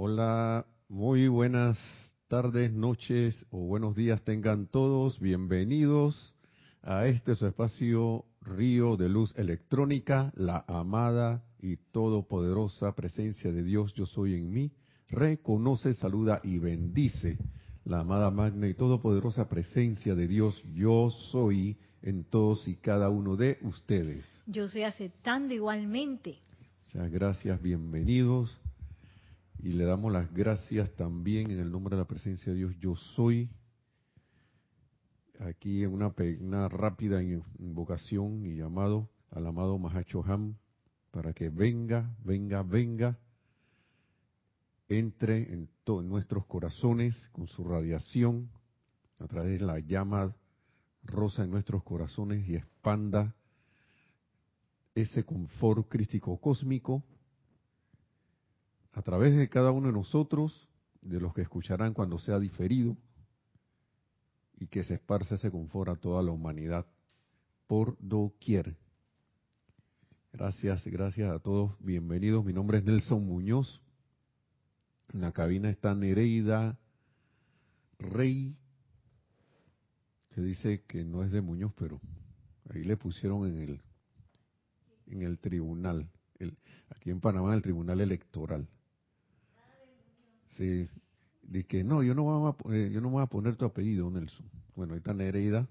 Hola, muy buenas tardes, noches o buenos días tengan todos. Bienvenidos a este su espacio Río de Luz Electrónica, la amada y todopoderosa presencia de Dios, yo soy en mí. Reconoce, saluda y bendice la amada magna y todopoderosa presencia de Dios, yo soy en todos y cada uno de ustedes. Yo soy aceptando igualmente. O sea, gracias, bienvenidos. Y le damos las gracias también en el nombre de la presencia de Dios, yo soy. Aquí en una, una rápida invocación y llamado al amado Mahacho Ham para que venga, venga, venga, entre en, en nuestros corazones con su radiación a través de la llama rosa en nuestros corazones y expanda ese confort crístico cósmico a través de cada uno de nosotros, de los que escucharán cuando sea diferido, y que se esparce ese confort a toda la humanidad por doquier. Gracias, gracias a todos. Bienvenidos. Mi nombre es Nelson Muñoz. En la cabina está Nereida Rey, que dice que no es de Muñoz, pero ahí le pusieron en el en el tribunal, el, aquí en Panamá, el tribunal electoral. Sí, dice que no, yo no, voy a, yo no voy a poner tu apellido, Nelson. Bueno, ahí está Nereida,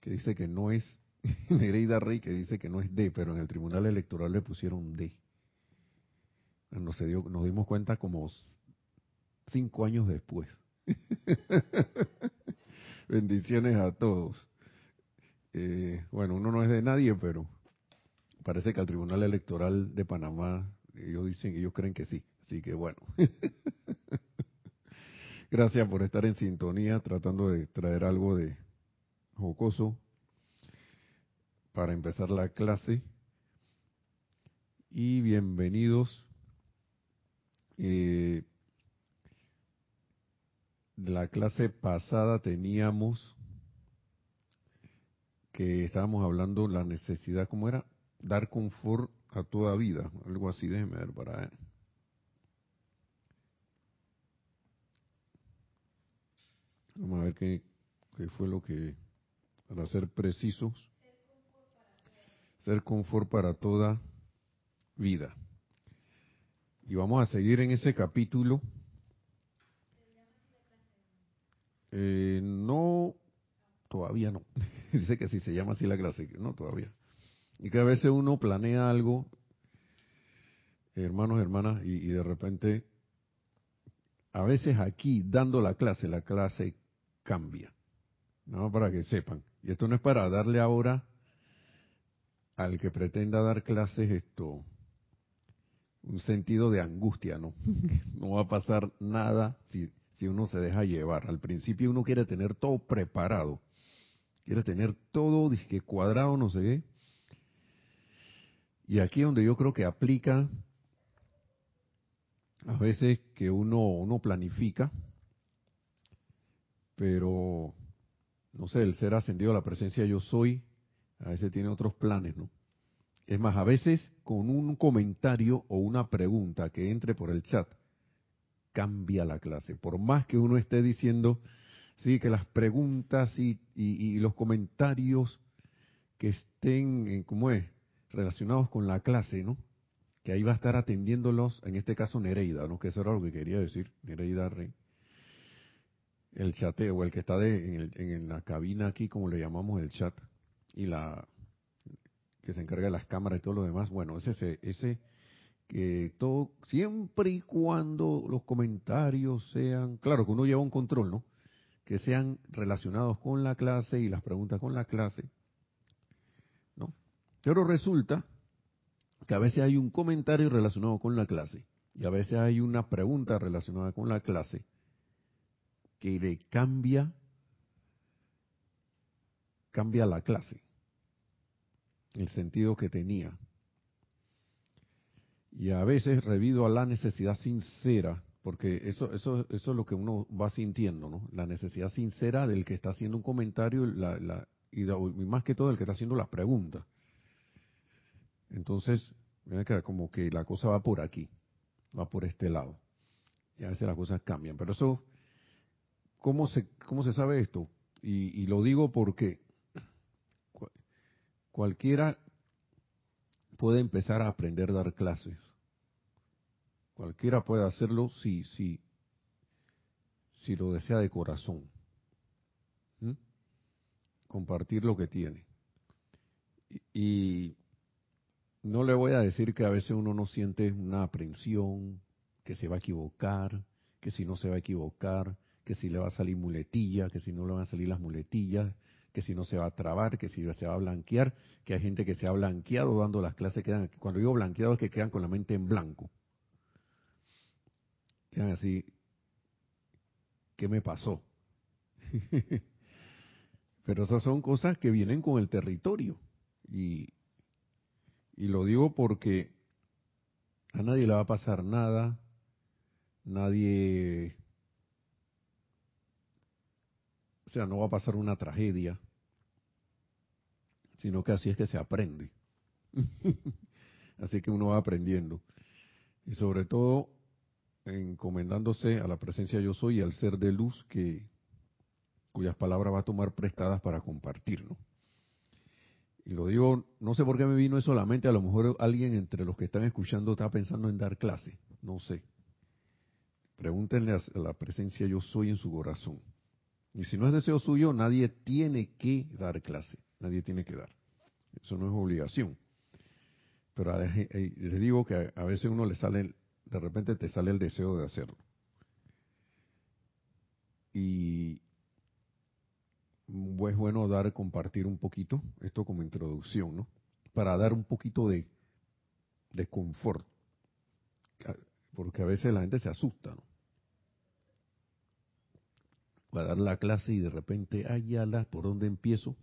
que dice que no es, Nereida Rey, que dice que no es D, pero en el tribunal electoral le pusieron D. Nos, se dio, nos dimos cuenta como cinco años después. Bendiciones a todos. Eh, bueno, uno no es de nadie, pero parece que al Tribunal Electoral de Panamá, ellos dicen, ellos creen que sí. Así que bueno. Gracias por estar en sintonía, tratando de traer algo de jocoso para empezar la clase. Y bienvenidos. Eh, la clase pasada teníamos que estábamos hablando la necesidad, ¿cómo era? Dar confort a toda vida, algo así, déjeme ver para... Vamos a ver qué, qué fue lo que, para ser precisos, ser confort para toda vida. Y vamos a seguir en ese capítulo Eh, no, todavía no. Dice que sí se llama así la clase, no, todavía. Y que a veces uno planea algo, hermanos, hermanas, y, y de repente, a veces aquí, dando la clase, la clase cambia. No, para que sepan. Y esto no es para darle ahora al que pretenda dar clases esto un sentido de angustia, ¿no? No va a pasar nada si si uno se deja llevar. Al principio uno quiere tener todo preparado, quiere tener todo disque cuadrado, no sé qué. Y aquí donde yo creo que aplica a veces que uno, uno planifica, pero no sé, el ser ascendido a la presencia yo soy, a veces tiene otros planes, ¿no? Es más, a veces con un comentario o una pregunta que entre por el chat, cambia la clase. Por más que uno esté diciendo, sí, que las preguntas y, los comentarios que estén, en, ¿cómo es? Relacionados con la clase, ¿no? Que ahí va a estar atendiéndolos, en este caso Nereida, ¿no? Que eso era lo que quería decir, Nereida Rey. El chateo, el que está de, en, en la cabina aquí, como le llamamos el chat, y la que se encarga de las cámaras y todo lo demás, bueno, ese, ese que todo, siempre y cuando los comentarios sean, claro que uno lleva un control, ¿no? Que sean relacionados con la clase y las preguntas con la clase, ¿no? Pero resulta que a veces hay un comentario relacionado con la clase y a veces hay una pregunta relacionada con la clase que le cambia, cambia la clase, el sentido que tenía. Y a veces revido a la necesidad sincera, porque eso, eso, eso es lo que uno va sintiendo, ¿no? La necesidad sincera del que está haciendo un comentario la, la, y, más que todo el que está haciendo la pregunta. Entonces, como que la cosa va por aquí, va por este lado. Y a veces las cosas cambian. Pero eso, ¿cómo se, cómo se sabe esto? Y, lo digo porque cualquiera puede empezar a aprender a dar clases. Cualquiera puede hacerlo si, si, si lo desea de corazón. Compartir lo que tiene. Y, no le voy a decir que a veces uno no siente una aprensión, que se va a equivocar, que si no se va a equivocar, que si le va a salir muletilla, que si no le van a salir las muletillas, que si no se va a trabar, que si se va a blanquear, que hay gente que se ha blanqueado dando las clases, quedan, cuando digo blanqueado es que quedan con la mente en blanco. Quedan así, ¿qué me pasó? Pero esas son cosas que vienen con el territorio. Y, y lo digo porque a nadie le va a pasar nada, nadie, o sea, no va a pasar una tragedia, sino que así es que se aprende. así que uno va aprendiendo. Y sobre todo encomendándose a la presencia yo soy y al ser de luz que cuyas palabras va a tomar prestadas para compartir, ¿no? Y lo digo, no sé por qué me vino eso solamente, a lo mejor alguien entre los que están escuchando está pensando en dar clase, no sé. Pregúntenle a la presencia yo soy en su corazón. Y si no es deseo suyo, nadie tiene que dar clase, nadie tiene que dar. Eso no es obligación. Pero les digo que a veces uno le sale, de repente te sale el deseo de hacerlo. Y, es bueno dar, compartir un poquito, esto como introducción, ¿no? Para dar un poquito de, de confort. Porque a veces la gente se asusta, ¿no? Va a dar la clase y de repente, ay, ala, ¿por dónde empiezo?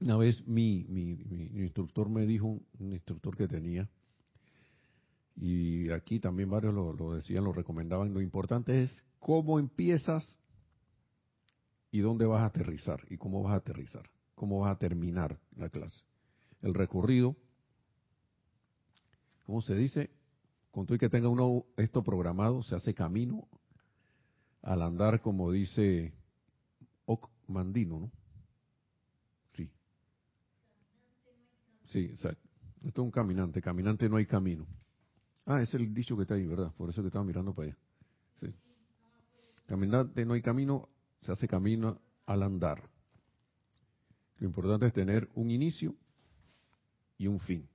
Una vez mi, mi, mi, instructor me dijo, un, instructor que tenía, y aquí también varios lo, lo decían, lo recomendaban, lo importante es cómo empiezas y dónde vas a aterrizar y cómo vas a aterrizar, cómo vas a terminar la clase. El recorrido, ¿cómo se dice? Con todo y que tenga uno esto programado, se hace camino al andar, como dice Oc Mandino, ¿no? Sí. Sí, exacto. Esto es un caminante, caminante no hay camino. Ah, es el dicho que está ahí, ¿verdad? Por eso que estaba mirando para allá. Sí. Caminante no hay camino, se hace camino al andar. Lo importante es tener un inicio y un fin.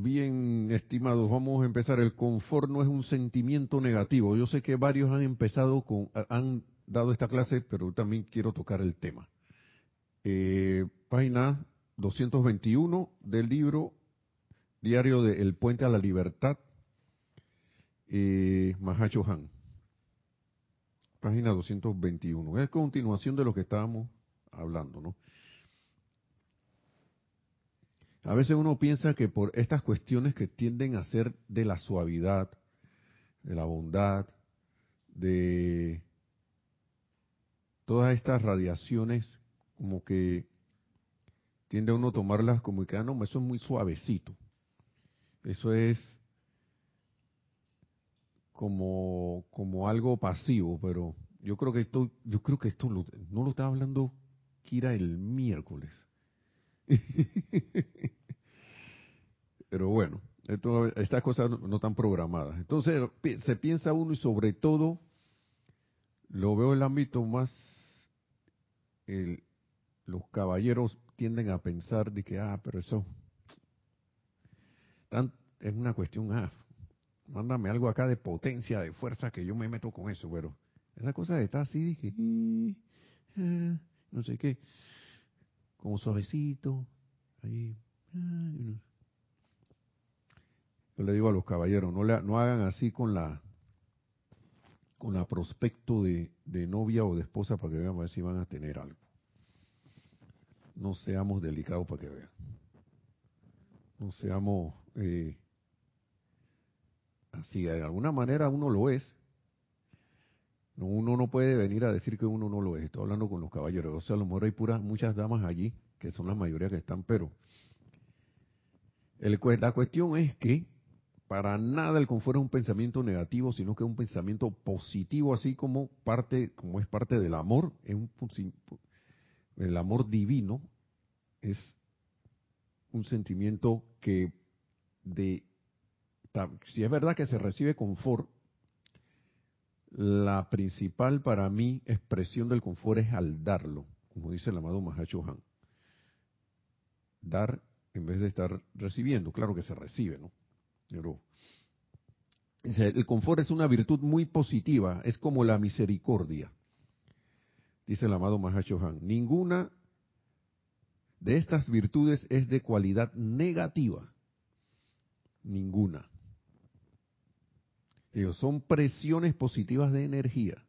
Bien, estimados, vamos a empezar. El confort no es un sentimiento negativo. Yo sé que varios han empezado con, han dado esta clase, pero también quiero tocar el tema. Eh, página 221 del libro Diario de El Puente a la Libertad, eh, Mahacho Han página 221. Es continuación de lo que estábamos hablando, ¿no? A veces uno piensa que por estas cuestiones que tienden a ser de la suavidad, de la bondad, de todas estas radiaciones, como que tiende a uno a tomarlas como que, ah, no, eso es muy suavecito. Eso es como, como algo pasivo, pero yo creo que esto, yo creo que esto no lo estaba hablando Kira el miércoles. pero bueno, estas cosas no, están programadas. Entonces se piensa uno y sobre todo lo veo en el ámbito más, los caballeros tienden a pensar de que, ah, pero eso es una cuestión, ah, mándame algo acá de potencia, de fuerza, que yo me meto con eso, pero esa cosa está así, dije, ah, no sé qué, como suavecito, ahí, ah, yo le digo a los caballeros, no, le, no hagan así con la con la prospecto de, de novia o de esposa para que vean a ver si van a tener algo. No seamos delicados para que vean. No seamos eh, si de alguna manera uno lo es, uno no puede venir a decir que uno no lo es. Estoy hablando con los caballeros. O sea, a lo mejor hay puras, muchas damas allí, que son la mayoría que están, pero la cuestión es que para nada el confort es un pensamiento negativo, sino que es un pensamiento positivo, así como parte, como es parte del amor, es un, el amor divino es un sentimiento que de si es verdad que se recibe confort, la principal para mí expresión del confort es al darlo, como dice el amado Mahacho Han. Dar en vez de estar recibiendo, claro que se recibe, ¿no? Pero el confort es una virtud muy positiva, es como la misericordia. Dice el amado Mahacho Han, ninguna de estas virtudes es de cualidad negativa. Ninguna. Son presiones positivas de energía.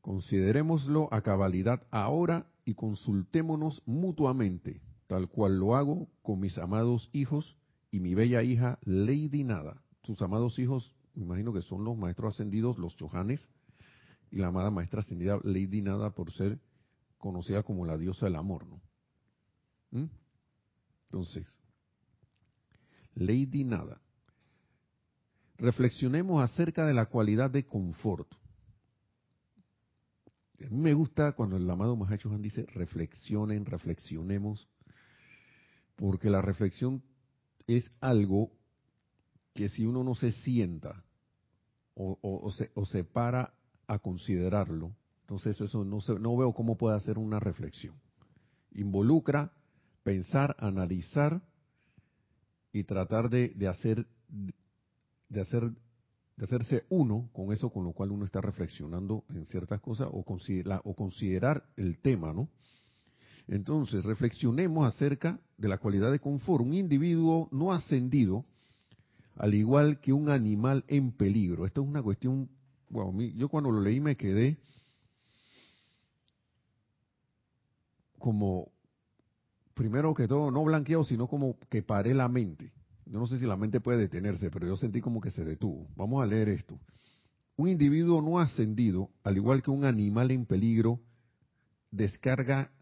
Considerémoslo a cabalidad ahora y consultémonos mutuamente, tal cual lo hago con mis amados hijos y mi bella hija Lady Nada. Sus amados hijos, me imagino que son los maestros ascendidos, los chojanes, y la amada maestra ascendida Lady Nada por ser conocida como la diosa del amor, ¿no? ¿Mm? Entonces, Lady Nada. Reflexionemos acerca de la cualidad de confort. Me gusta cuando el amado Mahacho Han dice reflexionen, reflexionemos, porque la reflexión es algo que si uno no se sienta o, se, o se para a considerarlo, entonces eso no, no veo cómo puede hacer una reflexión. Involucra pensar, analizar y tratar de, hacer de hacer de hacerse uno con eso con lo cual uno está reflexionando en ciertas cosas o, o considerar el tema, ¿no? Entonces, reflexionemos acerca de la cualidad de confort. Un individuo no ascendido, al igual que un animal en peligro. Esto es una cuestión, bueno, yo cuando lo leí me quedé como, primero que todo, no blanqueado, sino como que paré la mente. Yo no sé si la mente puede detenerse, pero yo sentí como que se detuvo. Vamos a leer esto. Un individuo no ascendido, al igual que un animal en peligro, descarga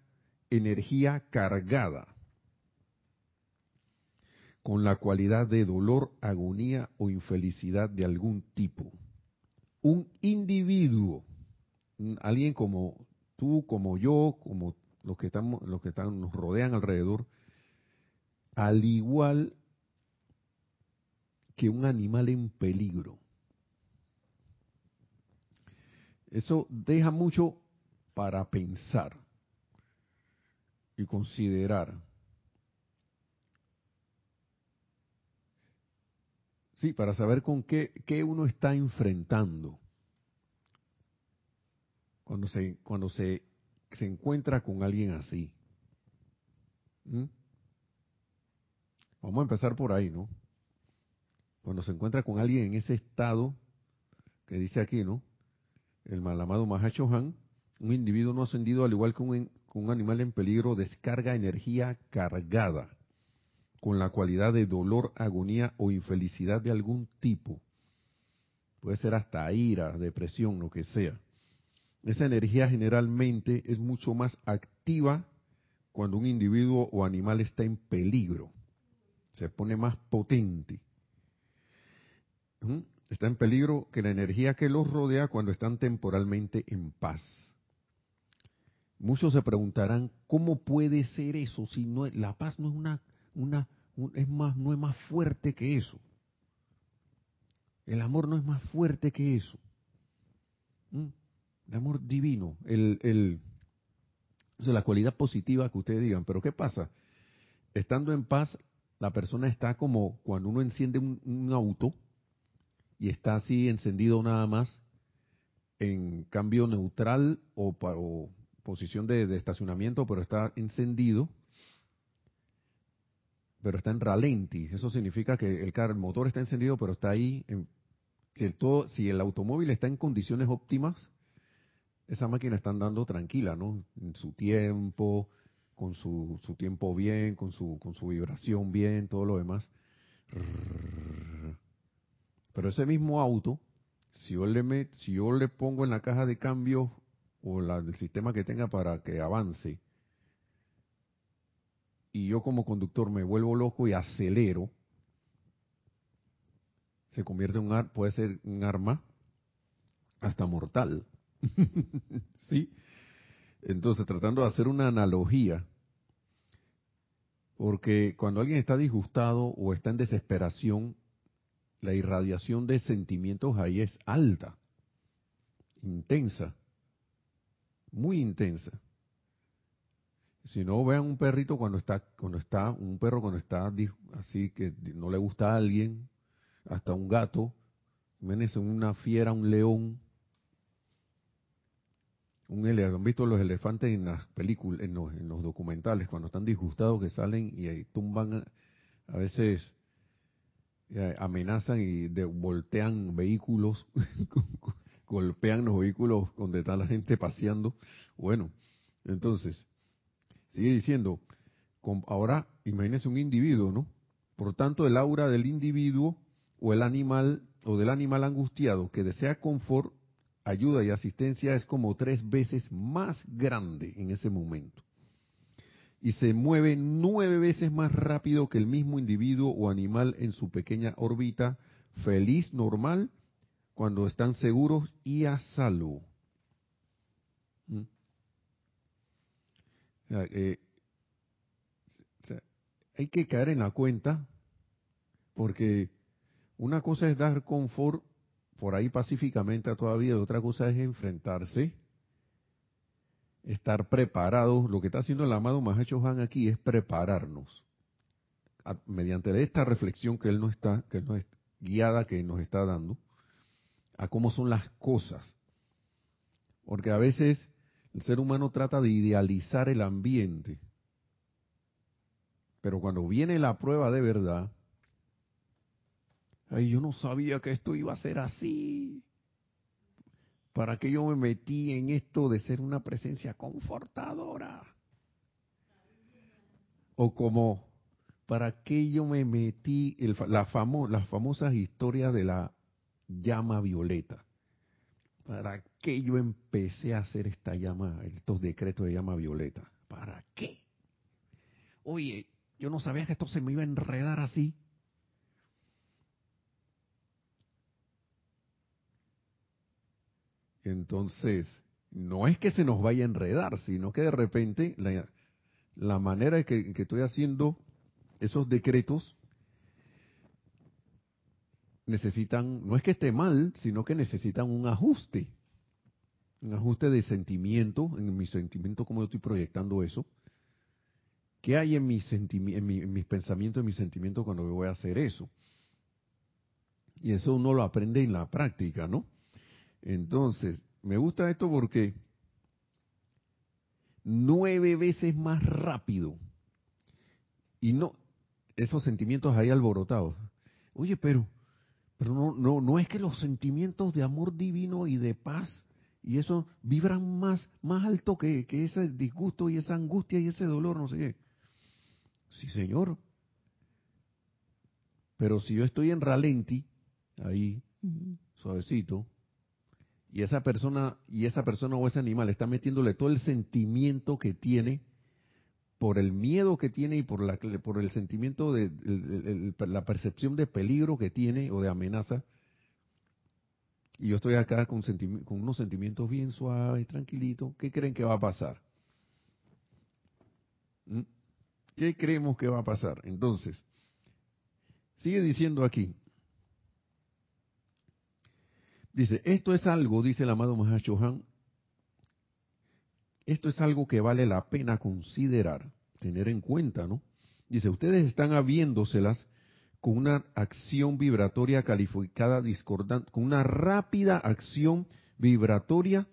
energía cargada con la cualidad de dolor, agonía o infelicidad de algún tipo. Un individuo, alguien como tú, como yo, como los que estamos, los que están, nos rodean alrededor, al igual que un animal en peligro. Eso deja mucho para pensar y considerar. Sí, para saber con qué, qué uno está enfrentando. Cuando se, cuando se se encuentra con alguien así. ¿Mm? Vamos a empezar por ahí, ¿no? Cuando se encuentra con alguien en ese estado que dice aquí, ¿no? El malamado Mahacho Han, un individuo no ascendido, al igual que un, un animal en peligro, descarga energía cargada con la cualidad de dolor, agonía o infelicidad de algún tipo. Puede ser hasta ira, depresión, lo que sea esa energía generalmente es mucho más activa cuando un individuo o animal está en peligro. Se pone más potente. ¿Mm? Está en peligro que la energía que los rodea cuando están temporalmente en paz. Muchos se preguntarán cómo puede ser eso si no la paz no es una una es más no es más fuerte que eso. El amor no es más fuerte que eso. ¿Mm? El amor divino, el, el, la cualidad positiva que ustedes digan. Pero ¿qué pasa? Estando en paz, la persona está como cuando uno enciende un, auto y está así encendido nada más en cambio neutral o, o posición de, estacionamiento, pero está encendido, pero está en ralenti. Eso significa que el, el motor está encendido, pero está ahí. En, todo, si el automóvil está en condiciones óptimas, esa máquina está andando tranquila, ¿no? En su tiempo, con su, su tiempo bien, con su, con su vibración bien, todo lo demás. Pero ese mismo auto, si yo le, si yo le pongo en la caja de cambio o la, el sistema que tenga para que avance, y yo como conductor me vuelvo loco y acelero, se convierte en un puede ser un arma hasta mortal. ¿Sí? Entonces, tratando de hacer una analogía, porque cuando alguien está disgustado o está en desesperación, la irradiación de sentimientos ahí es alta, intensa, muy intensa. Si no vean un perrito cuando está, cuando está, un perro cuando está así que no le gusta a alguien, hasta un gato, menos una fiera, un león, un ¿Han visto los elefantes en las películas, en los, documentales, cuando están disgustados que salen y tumban, a veces eh, amenazan y voltean vehículos, golpean los vehículos donde está la gente paseando? Bueno, entonces, sigue diciendo, ahora imagínese un individuo, ¿no? Por tanto, el aura del individuo o el animal o del animal angustiado que desea confort ayuda y asistencia es como tres veces más grande en ese momento. Y se mueve nueve veces más rápido que el mismo individuo o animal en su pequeña órbita, feliz, normal, cuando están seguros y a salvo. ¿Mm? Eh, hay que caer en la cuenta, porque una cosa es dar confort por ahí pacíficamente todavía, otra cosa es enfrentarse, estar preparados. Lo que está haciendo el amado Mahacho Han aquí es prepararnos mediante esta reflexión que él no está, que él es guiada, que nos está dando, a cómo son las cosas. Porque a veces el ser humano trata de idealizar el ambiente, pero cuando viene la prueba de verdad, Ay, yo no sabía que esto iba a ser así. ¿Para qué yo me metí en esto de ser una presencia confortadora? O como, ¿para qué yo me metí el, la famo, las famosas historias de la llama violeta? ¿Para qué yo empecé a hacer esta llama, estos decretos de llama violeta? ¿Para qué? Oye, yo no sabía que esto se me iba a enredar así. Entonces, no es que se nos vaya a enredar, sino que de repente la, manera en que, estoy haciendo esos decretos necesitan, no es que esté mal, sino que necesitan un ajuste, un ajuste de sentimiento, en mi sentimiento, como yo estoy proyectando eso. ¿Qué hay en mis pensamientos, en mis sentimientos cuando voy a hacer eso? Y eso uno lo aprende en la práctica, ¿no? Entonces, me gusta esto porque nueve veces más rápido y no esos sentimientos ahí alborotados. Oye, pero pero no no no es que los sentimientos de amor divino y de paz y eso vibran más más alto que, que ese disgusto y esa angustia y ese dolor, no sé qué. Sí, señor. Pero si yo estoy en ralenti, ahí, suavecito, y esa persona y esa persona o ese animal está metiéndole todo el sentimiento que tiene por el miedo que tiene y por la por el sentimiento de la percepción de peligro que tiene o de amenaza. Y yo estoy acá con, con unos sentimientos bien suaves tranquilitos qué creen que va a pasar ¿Mm? qué creemos que va a pasar entonces sigue diciendo aquí Dice, esto es algo, dice el amado Mahashohan, esto es algo que vale la pena considerar, tener en cuenta, ¿no? Dice, ustedes están habiéndoselas con una acción vibratoria calificada discordante, con una rápida acción vibratoria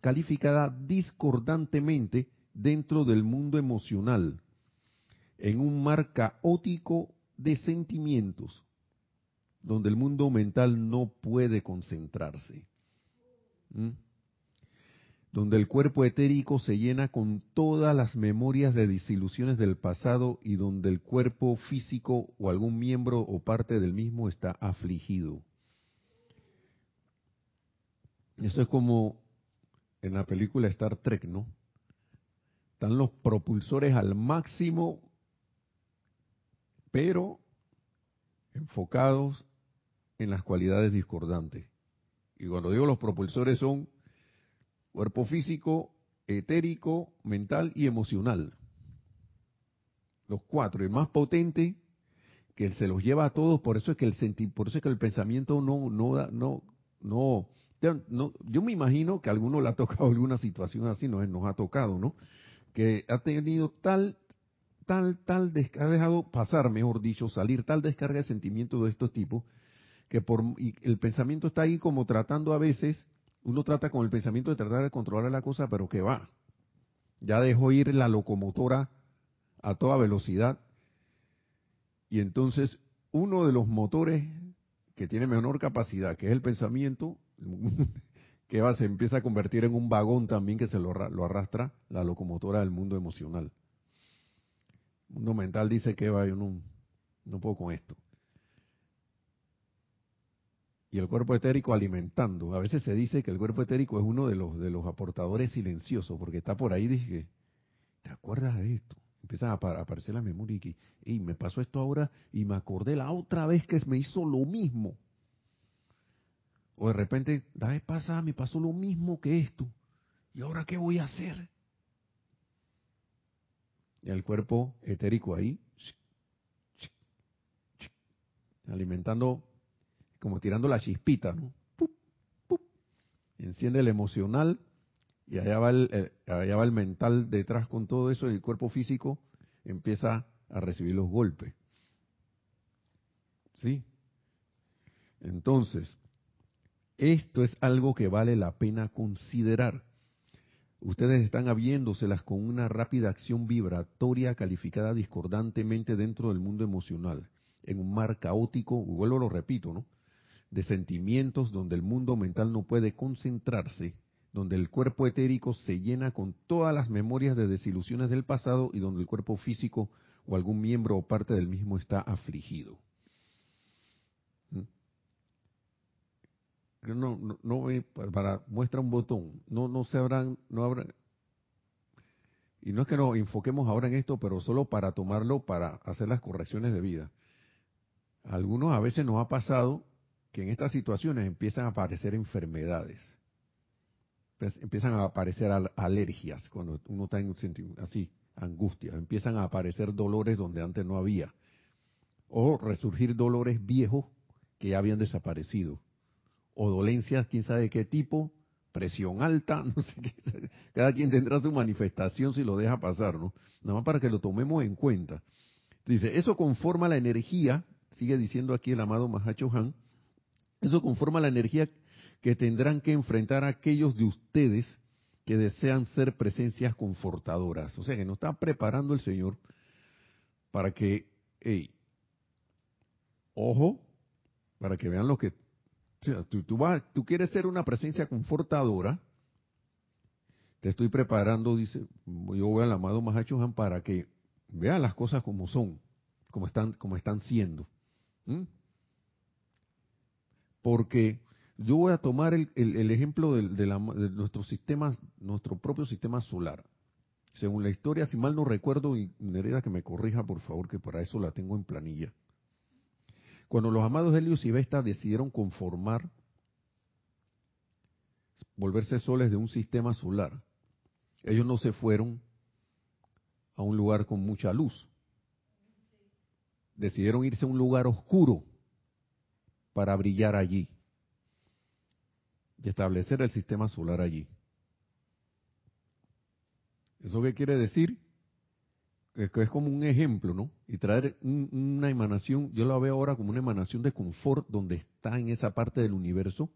calificada discordantemente dentro del mundo emocional, en un mar caótico de sentimientos, donde el mundo mental no puede concentrarse. Donde el cuerpo etérico se llena con todas las memorias de disilusiones del pasado y donde el cuerpo físico o algún miembro o parte del mismo está afligido. Eso es como en la película Star Trek, ¿no? están los propulsores al máximo, pero enfocados en las cualidades discordantes. Y cuando digo los propulsores son cuerpo físico, etérico, mental y emocional. Los cuatro, el más potente que se los lleva a todos, por eso es que el por eso es que el pensamiento no no no no no, yo me imagino que a alguno le ha tocado alguna situación así, no nos ha tocado, ¿no? Que ha tenido tal tal tal ha dejado pasar, mejor dicho, salir tal descarga de sentimientos de estos tipos que por el pensamiento está ahí como tratando a veces, uno trata con el pensamiento de tratar de controlar la cosa, pero que va. Ya dejó ir la locomotora a toda velocidad y entonces uno de los motores que tiene menor capacidad, que es el pensamiento, que va, se empieza a convertir en un vagón también que se lo, lo arrastra la locomotora del mundo emocional. El mundo mental dice que va, yo no, no puedo con esto y el cuerpo etérico alimentando. A veces se dice que el cuerpo etérico es uno de los de los aportadores silenciosos, porque está por ahí, dije, ¿te acuerdas de esto? Empiezan a, aparecer la memoria y y me pasó esto ahora y me acordé la otra vez que me hizo lo mismo. O de repente, la vez pasada me pasó lo mismo que esto. ¿Y ahora qué voy a hacer? El cuerpo etérico ahí, alimentando como tirando la chispita, ¿no? Enciende el emocional y allá va el, allá va el mental detrás con todo eso y el cuerpo físico empieza a recibir los golpes. ¿Sí? Entonces, esto es algo que vale la pena considerar. Ustedes están habiéndoselas con una rápida acción vibratoria calificada discordantemente dentro del mundo emocional, en un mar caótico, vuelvo lo repito, ¿no? De sentimientos donde el mundo mental no puede concentrarse, donde el cuerpo etérico se llena con todas las memorias de desilusiones del pasado y donde el cuerpo físico o algún miembro o parte del mismo está afligido. ¿Mm? No, no, no para muestra un botón, no, no se habrán, no habrá, y no es que nos enfoquemos ahora en esto, pero solo para tomarlo para hacer las correcciones de vida. algunos a veces nos ha pasado que en estas situaciones empiezan a aparecer enfermedades, pues, empiezan a aparecer alergias cuando uno está en así, angustia, empiezan a aparecer dolores donde antes no había, o resurgir dolores viejos que ya habían desaparecido, o dolencias, quién sabe qué tipo, presión alta, no sé qué, cada quien tendrá su manifestación si lo deja pasar, ¿no? Nada más para que lo tomemos en cuenta. Dice, eso conforma la energía, sigue diciendo aquí el amado Mahacho Han, eso conforma la energía que tendrán que enfrentar aquellos de ustedes que desean ser presencias confortadoras. O sea que nos está preparando el Señor para que, hey, ojo, para que vean lo que... O sea, tú, tú, vas, tú quieres ser una presencia confortadora, te estoy preparando, dice, yo voy al amado Mahacho Han para que vea las cosas como son, como están, como están siendo porque yo voy a tomar el, ejemplo de, nuestro sistema, nuestro propio sistema solar. Según la historia, si mal no recuerdo, y Nereda que me corrija por favor, que para eso la tengo en planilla. Cuando los amados Helios y Vesta decidieron conformar, volverse soles de un sistema solar, ellos no se fueron a un lugar con mucha luz. Decidieron irse a un lugar oscuro para brillar allí y establecer el sistema solar allí. ¿Eso qué quiere decir? Es que es como un ejemplo, ¿no? Y traer una emanación, yo la veo ahora como una emanación de confort donde está en esa parte del universo,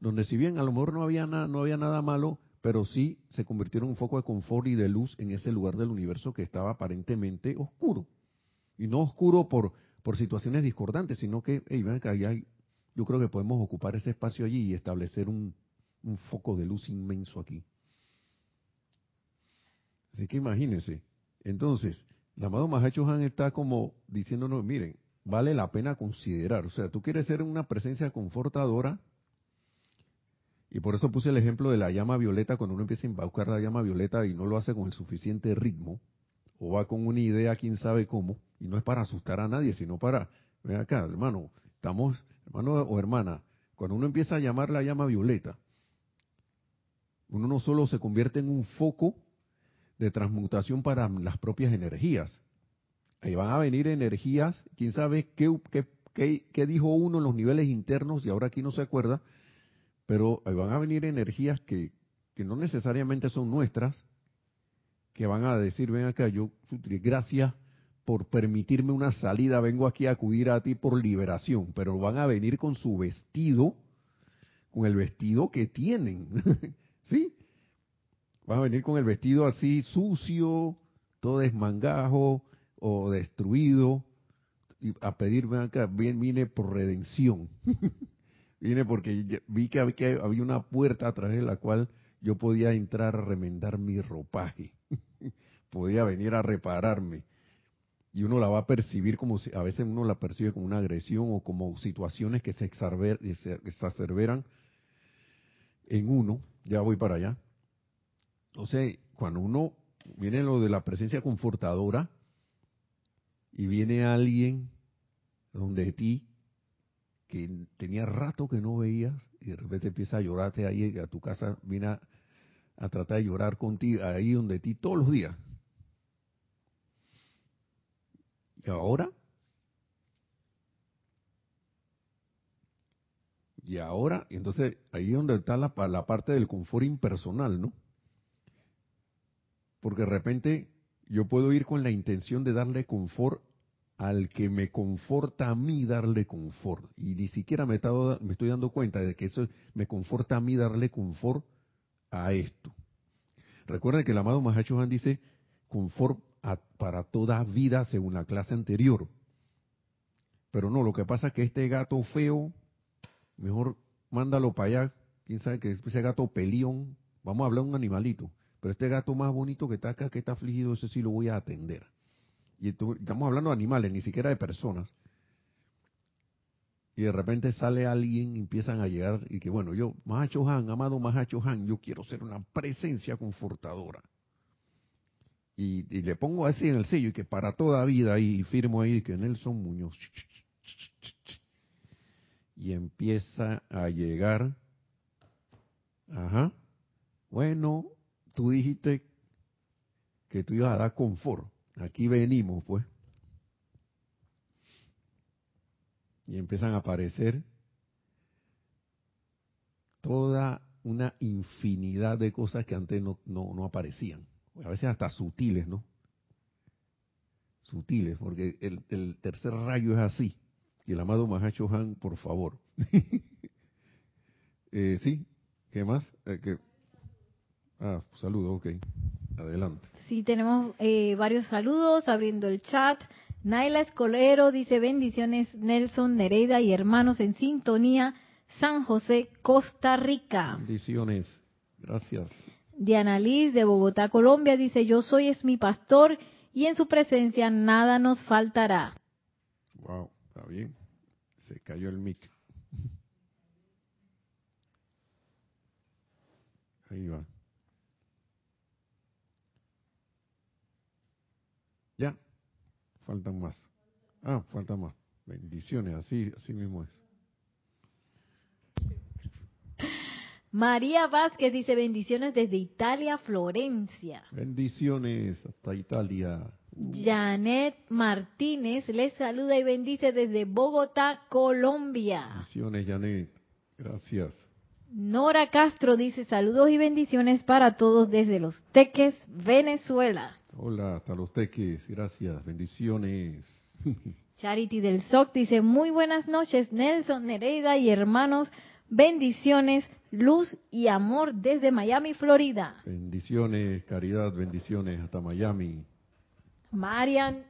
donde si bien a lo mejor no había, nada, no había nada malo, pero sí se convirtieron en un foco de confort y de luz en ese lugar del universo que estaba aparentemente oscuro. Y no oscuro por, por situaciones discordantes, sino que, hey, ven acá, hay, yo creo que podemos ocupar ese espacio allí y establecer un, foco de luz inmenso aquí. Así que imagínense. Entonces, el amado Mahacho Han está como diciéndonos, miren, vale la pena considerar. O sea, tú quieres ser una presencia confortadora, Y por eso puse el ejemplo de la llama violeta, cuando uno empieza a invocar la llama violeta y no lo hace con el suficiente ritmo, o va con una idea, quién sabe cómo, y no es para asustar a nadie, sino para, ven acá, hermano, estamos, hermano o hermana, cuando uno empieza a llamar la llama violeta, uno no solo se convierte en un foco de transmutación para las propias energías, ahí van a venir energías, quién sabe qué, qué, qué, dijo uno en los niveles internos y ahora aquí no se acuerda, pero ahí van a venir energías que, que no necesariamente son nuestras, que van a decir, ven acá, yo, gracias por permitirme una salida, vengo aquí a acudir a ti por liberación, pero van a venir con su vestido, con el vestido que tienen, ¿sí? Van a venir con el vestido así sucio, todo desmangajo o destruido, y a pedirme acá, vine por redención. vine porque vi que había una puerta a través de la cual yo podía entrar a remendar mi ropaje. podía venir a repararme. Y uno la va a percibir como si, a veces uno la percibe como una agresión o como situaciones que se exacerberan en uno. Ya voy para allá. Entonces, cuando uno viene lo de la presencia confortadora y viene alguien donde ti que tenía rato que no veías y de repente empieza a llorarte ahí a tu casa, viene a, a tratar de llorar contigo ahí donde ti todos los días. Y ahora, y ahora, entonces ahí es donde está la, la parte del confort impersonal, ¿no? Porque de repente yo puedo ir con la intención de darle confort al que me conforta a mí darle confort. Y ni siquiera me, me estoy dando cuenta de que eso me conforta a mí darle confort a esto. Recuerden que el amado Mahacho dice confort para toda vida según la clase anterior. Pero no, lo que pasa es que este gato feo, mejor mándalo para allá. Quién sabe que ese gato pelión, vamos a hablar un animalito. Pero este gato más bonito que está acá, que está afligido, ese sí lo voy a atender. Y estamos hablando de animales, ni siquiera de personas. Y de repente sale alguien, empiezan a llegar, y que bueno, yo, Mahacho Han, amado Mahacho Han, yo quiero ser una presencia confortadora. Y, le pongo así en el sello, y que para toda vida, y firmo ahí que Nelson Muñoz. Y empieza a llegar, ajá, bueno, tú dijiste que tú ibas a dar confort. Aquí venimos, pues. Y empiezan a aparecer toda una infinidad de cosas que antes no, no, aparecían. A veces hasta sutiles, ¿no? Sutiles, porque el, tercer rayo es así. Y el amado Mahacho Han, por favor. eh, sí, ¿qué más? Eh, Ah, saludo, ok. Adelante. Sí, tenemos eh, varios saludos abriendo el chat. Naila Escolero dice bendiciones Nelson, Nereida y hermanos en sintonía, San José, Costa Rica. Bendiciones, gracias. Diana Liz de Bogotá, Colombia dice yo soy es mi pastor y en su presencia nada nos faltará. Wow, está bien. Se cayó el mic. Ahí va. Ya, faltan más. Ah, faltan más. Bendiciones, así, así mismo es. María Vázquez dice bendiciones desde Italia, Florencia. Bendiciones hasta Italia. Janet Martínez les saluda y bendice desde Bogotá, Colombia. Bendiciones, Janet. Gracias. Nora Castro dice saludos y bendiciones para todos desde Los Teques, Venezuela. Hola, hasta los teques, gracias, bendiciones. Charity del SOC dice, muy buenas noches, Nelson, Nereida y hermanos, bendiciones, luz y amor desde Miami, Florida. Bendiciones, caridad, bendiciones hasta Miami. Marian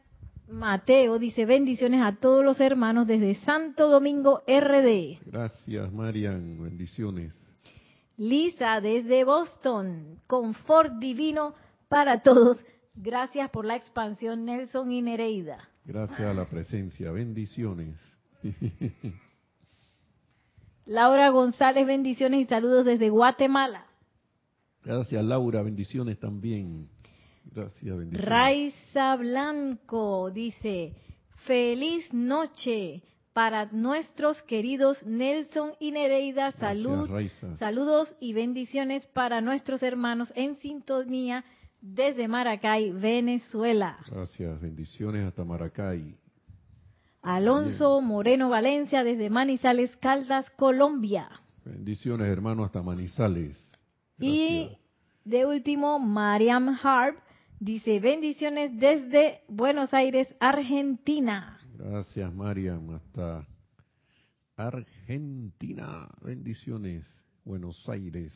Mateo dice, bendiciones a todos los hermanos desde Santo Domingo, RD. Gracias, Marian, bendiciones. Lisa desde Boston, confort divino para todos Gracias por la expansión, Nelson y Nereida. Gracias a la presencia. Bendiciones. Laura González, bendiciones y saludos desde Guatemala. Gracias, Laura. Bendiciones también. Gracias, bendiciones. Raiza Blanco dice, feliz noche para nuestros queridos Nelson y Nereida. Salud, saludos y bendiciones para nuestros hermanos en sintonía desde Maracay, Venezuela. Gracias, bendiciones hasta Maracay. Alonso Moreno Valencia desde Manizales, Caldas, Colombia. Bendiciones, hermano, hasta Manizales. Y de último, Mariam Harp dice bendiciones desde Buenos Aires, Argentina. Gracias, Mariam, hasta Argentina. Bendiciones, Buenos Aires.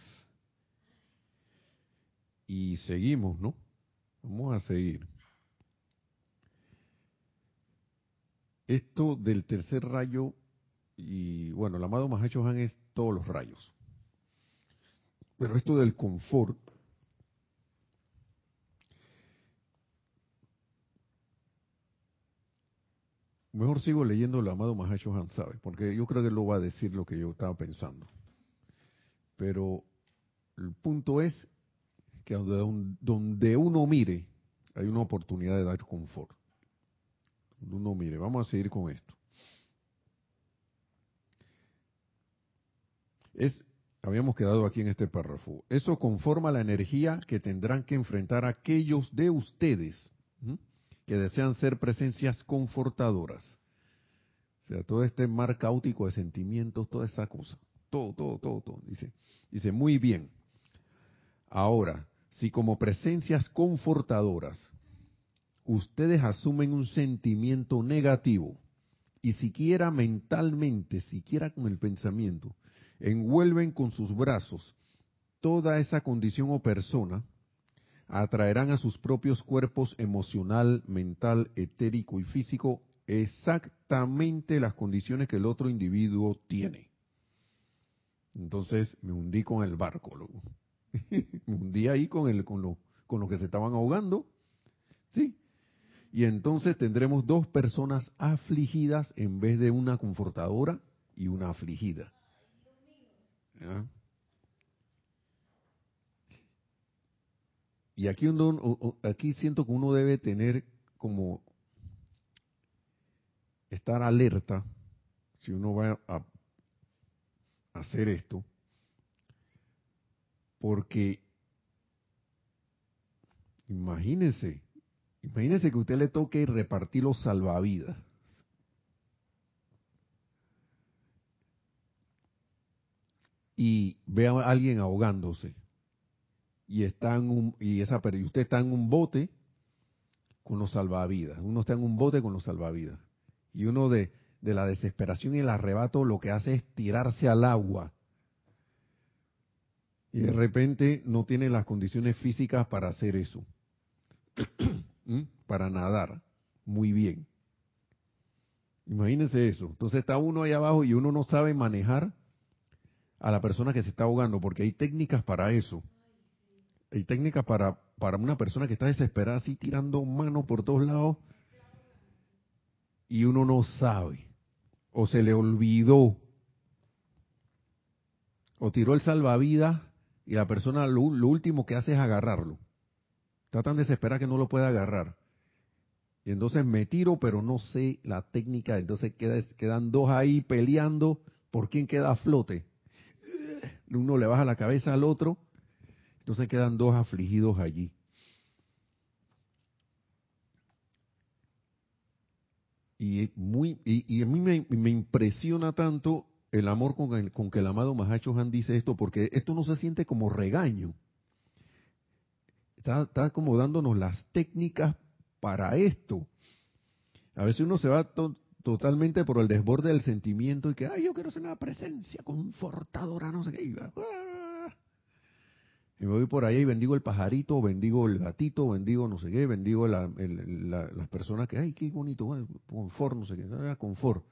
Y seguimos, ¿no? Vamos a seguir. Esto del tercer rayo, y bueno, el amado Mahacho Han es todos los rayos. Pero esto del confort, mejor sigo leyendo el amado Mahacho Han, ¿sabe? Porque yo creo que lo va a decir lo que yo estaba pensando. Pero el punto es que donde uno mire, hay una oportunidad de dar confort no mire, vamos a seguir con esto. Es, habíamos quedado aquí en este párrafo. Eso conforma la energía que tendrán que enfrentar aquellos de ustedes que desean ser presencias confortadoras. O sea, todo este mar caótico de sentimientos, toda esa cosa. Todo, todo, todo, todo. Dice, dice, muy bien. Ahora, si como presencias confortadoras ustedes asumen un sentimiento negativo y siquiera mentalmente, siquiera con el pensamiento, envuelven con sus brazos toda esa condición o persona, atraerán a sus propios cuerpos emocional, mental, etérico y físico exactamente las condiciones que el otro individuo tiene. Entonces me hundí con el barco, me hundí ahí con, el, con, lo, con los que se estaban ahogando, sí, y entonces tendremos dos personas afligidas en vez de una confortadora y una afligida. Y aquí, aquí siento que uno debe tener como estar alerta si uno va a hacer esto, porque imagínense, Imagínese que usted le toque repartir los salvavidas. Y ve a alguien ahogándose. Y, está en un, y, esa, y usted está en un bote con los salvavidas. Uno está en un bote con los salvavidas. Y uno de la desesperación y el arrebato lo que hace es tirarse al agua. Y de repente no tiene las condiciones físicas para hacer eso. para nadar muy bien. Imagínense eso. Entonces está uno ahí abajo y uno no sabe manejar a la persona que se está ahogando, porque hay técnicas para eso. Hay técnicas para, para una persona que está desesperada, así tirando mano por todos lados, y uno no sabe, o se le olvidó, o tiró el salvavidas y la persona lo último que hace es agarrarlo. Está tan desesperada que no lo puede agarrar. Y entonces me tiro, pero no sé la técnica. Entonces quedan dos ahí peleando por quién queda a flote. Uno le baja la cabeza al otro. Entonces quedan dos afligidos allí. Y, muy, y, a mí me, impresiona tanto el amor con, con que el amado Mahacho Han dice esto, porque esto no se siente como regaño está, como dándonos las técnicas para esto. A veces uno se va totalmente por el desborde del sentimiento y que, ay, yo quiero ser una presencia confortadora, no sé qué. Y, ah, me voy por ahí y bendigo el pajarito, bendigo el gatito, bendigo no sé qué, bendigo las personas que, ay, qué bonito, confort, no sé qué, ah, confort.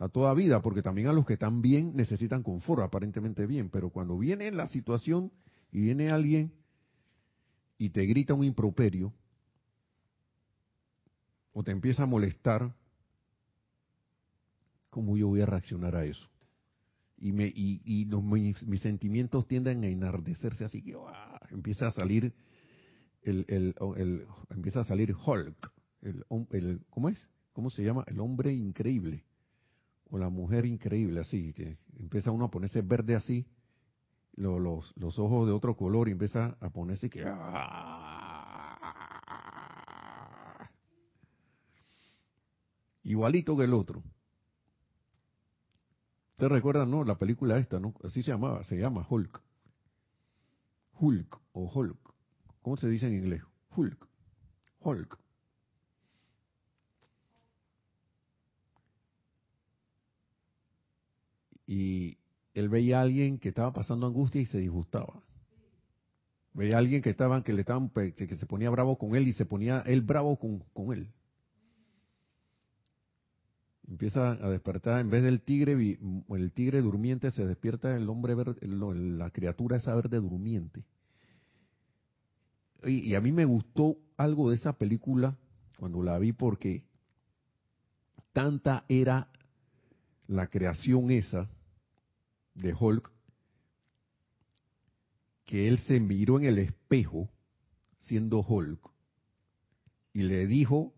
A toda vida, porque también a los que están bien necesitan confort, aparentemente bien, pero cuando viene la situación y viene alguien y te grita un improperio o te empieza a molestar, ¿cómo yo voy a reaccionar a eso? y me y, y los, mis, mis, sentimientos tienden a enardecerse así que empieza a salir el, el, el, empieza a salir Hulk el, el cómo es cómo se llama el hombre increíble o la mujer increíble así que empieza uno a ponerse verde así lo, los, los ojos de otro color y empieza a ponerse que ¡ah! igualito que el otro ¿Ustedes recuerdan, no? La película esta, ¿no? Así se llamaba, se llama Hulk. Hulk o Hulk. ¿Cómo se dice en inglés? Hulk. Hulk. Y él veía a alguien que estaba pasando angustia y se disgustaba. Veía a alguien que estaban, que le estaban, que se ponía bravo con él y se ponía él bravo con, con él empieza a despertar, en vez del tigre, el tigre durmiente, se despierta el hombre, verde, la criatura esa verde durmiente. Y, y, a mí me gustó algo de esa película cuando la vi porque tanta era la creación esa de Hulk que él se miró en el espejo siendo Hulk y le dijo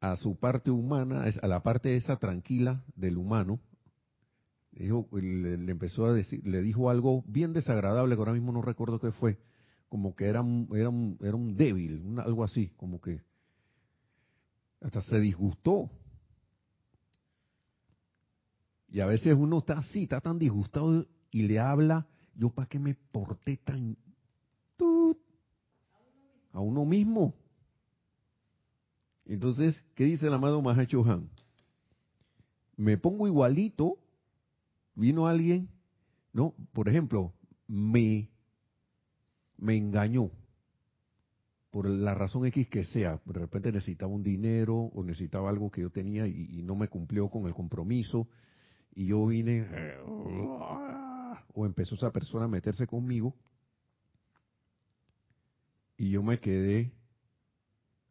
a su parte humana, a la parte esa tranquila del humano, dijo, le, empezó a decir, le dijo algo bien desagradable, que ahora mismo no recuerdo qué fue, como que era un, era era un débil, algo así, como que hasta se disgustó. Y a veces uno está así, está tan disgustado y le habla, yo para qué me porté tan... A uno mismo. Entonces, ¿qué dice el amado Mahacho Han? Me pongo igualito, vino alguien, ¿no? Por ejemplo, me, me engañó, por la razón X que sea, de repente necesitaba un dinero o necesitaba algo que yo tenía y, y no me cumplió con el compromiso, y yo vine, o empezó esa persona a meterse conmigo, y yo me quedé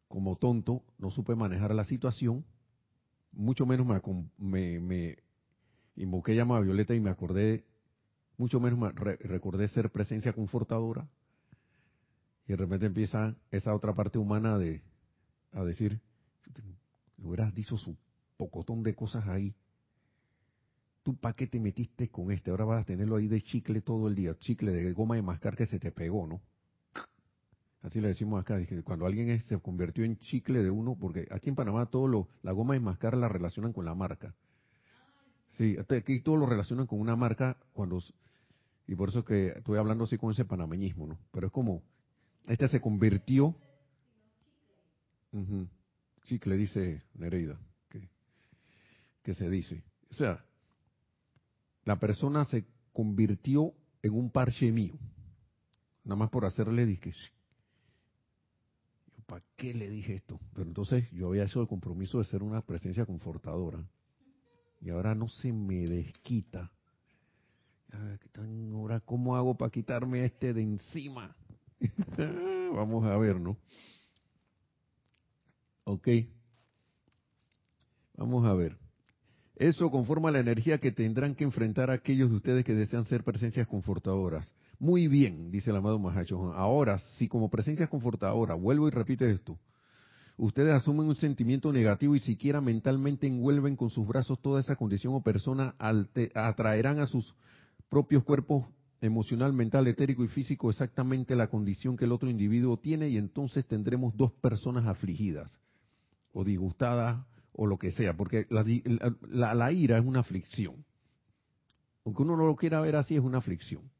como tonto, no supe manejar la situación, mucho menos me, me, invoqué llama a Violeta y me acordé, mucho menos me recordé ser presencia confortadora. Y de repente empieza esa otra parte humana de a decir, hubieras dicho su pocotón de cosas ahí. ¿Tú para qué te metiste con este? Ahora vas a tenerlo ahí de chicle todo el día, chicle de goma de mascar que se te pegó, ¿no? Así le decimos acá, cuando alguien se convirtió en chicle de uno, porque aquí en Panamá todo lo, la goma de mascar la relacionan con la marca. Sí, aquí todo lo relacionan con una marca cuando y por eso que estoy hablando así con ese panameñismo, ¿no? Pero es como este se convirtió chicle dice Nereida que, que se dice, o sea, la persona se convirtió en un parche mío, nada más por hacerle disque ¿para qué le dije esto? Pero entonces yo había hecho el compromiso de ser una presencia confortadora. Y ahora no se me desquita. Ahora, ¿cómo hago para quitarme este de encima? Vamos a ver, ¿no? Ok. Vamos a ver. Eso conforma la energía que tendrán que enfrentar aquellos de ustedes que desean ser presencias confortadoras. Muy bien, dice el amado Mahacho. Ahora, si como presencia confortadora, vuelvo y repite esto, ustedes asumen un sentimiento negativo y siquiera mentalmente envuelven con sus brazos toda esa condición o persona, atraerán a sus propios cuerpos emocional, mental, etérico y físico exactamente la condición que el otro individuo tiene y entonces tendremos dos personas afligidas o disgustadas o lo que sea, porque la, la ira es una aflicción. Aunque uno no lo quiera ver así, es una aflicción.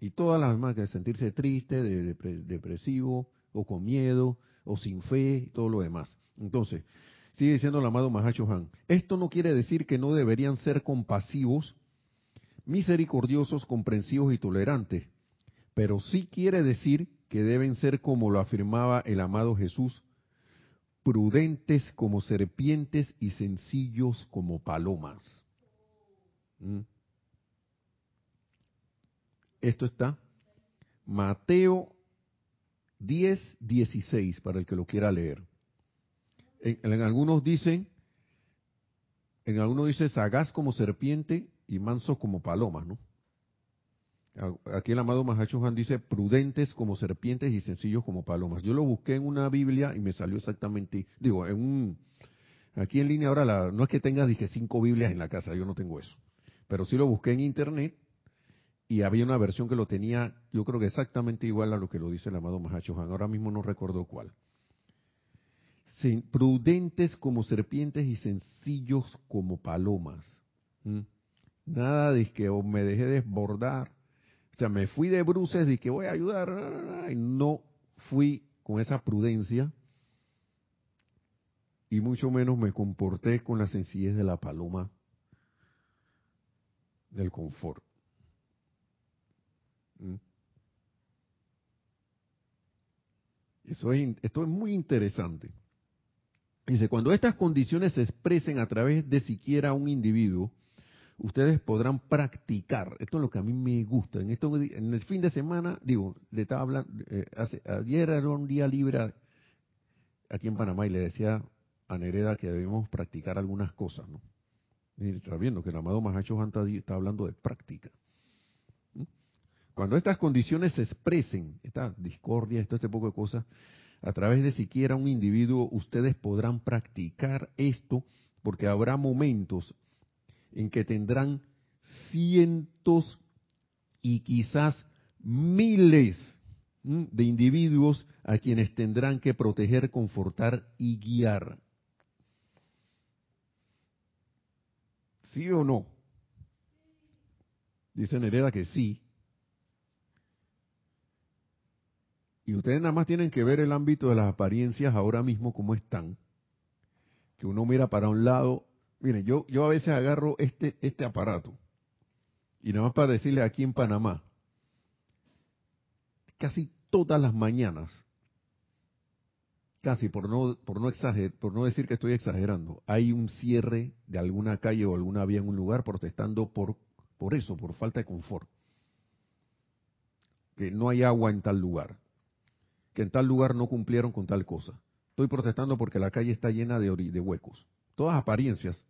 Y todas las demás, que sentirse triste, depresivo, o con miedo, o sin fe, y todo lo demás. Entonces, sigue diciendo el amado Mahacho Han, esto no quiere decir que no deberían ser compasivos, misericordiosos, comprensivos y tolerantes, pero sí quiere decir que deben ser como lo afirmaba el amado Jesús, prudentes como serpientes y sencillos como palomas. ¿Mm? Esto está Mateo 10, 16, para el que lo quiera leer. En, algunos dicen en alguno dice sagaz como serpiente y manso como palomas, ¿no? Aquí el amado Mahacho Juan dice prudentes como serpientes y sencillos como palomas. Yo lo busqué en una Biblia y me salió exactamente, digo, en un, aquí en línea ahora, la, no es que tenga, dije, cinco Biblias en la casa, yo no tengo eso. Pero sí lo busqué en internet y había una versión que lo tenía, yo creo que exactamente igual a lo que lo dice el amado Mahacho Juan. Ahora mismo no recuerdo cuál. Prudentes como serpientes y sencillos como palomas. Nada de que me dejé desbordar o sea, me fui de bruces que voy a ayudar, y no fui con esa prudencia y mucho menos me comporté con la sencillez de la paloma del confort. ¿Mm? Eso es, esto es muy interesante. Dice, cuando estas condiciones se expresen a través de siquiera un individuo, ustedes podrán practicar. Esto es lo que a mí me gusta. En, esto, en el fin de semana, digo, le estaba hablando, eh, ayer era un día libre aquí en Panamá y le decía a Nereda que debemos practicar algunas cosas, ¿no? Y está viendo que el amado Mahacho Hanta está hablando de práctica. ¿Mm? Cuando estas condiciones se expresen, esta discordia, esto, este poco de cosas, a través de siquiera un individuo, ustedes podrán practicar esto porque habrá momentos en que tendrán cientos y quizás miles de individuos a quienes tendrán que proteger, confortar y guiar. ¿Sí o no? Dice Nereda que sí. Y ustedes nada más tienen que ver el ámbito de las apariencias ahora mismo como están. Que uno mira para un lado Miren, yo, yo a veces agarro este, este aparato y nada más para decirle aquí en Panamá, casi todas las mañanas, casi por no, por no, exager, por no decir que estoy exagerando, hay un cierre de alguna calle o alguna vía en un lugar protestando por, por eso, por falta de confort. Que no hay agua en tal lugar, que en tal lugar no cumplieron con tal cosa. Estoy protestando porque la calle está llena de, de huecos. Todas apariencias,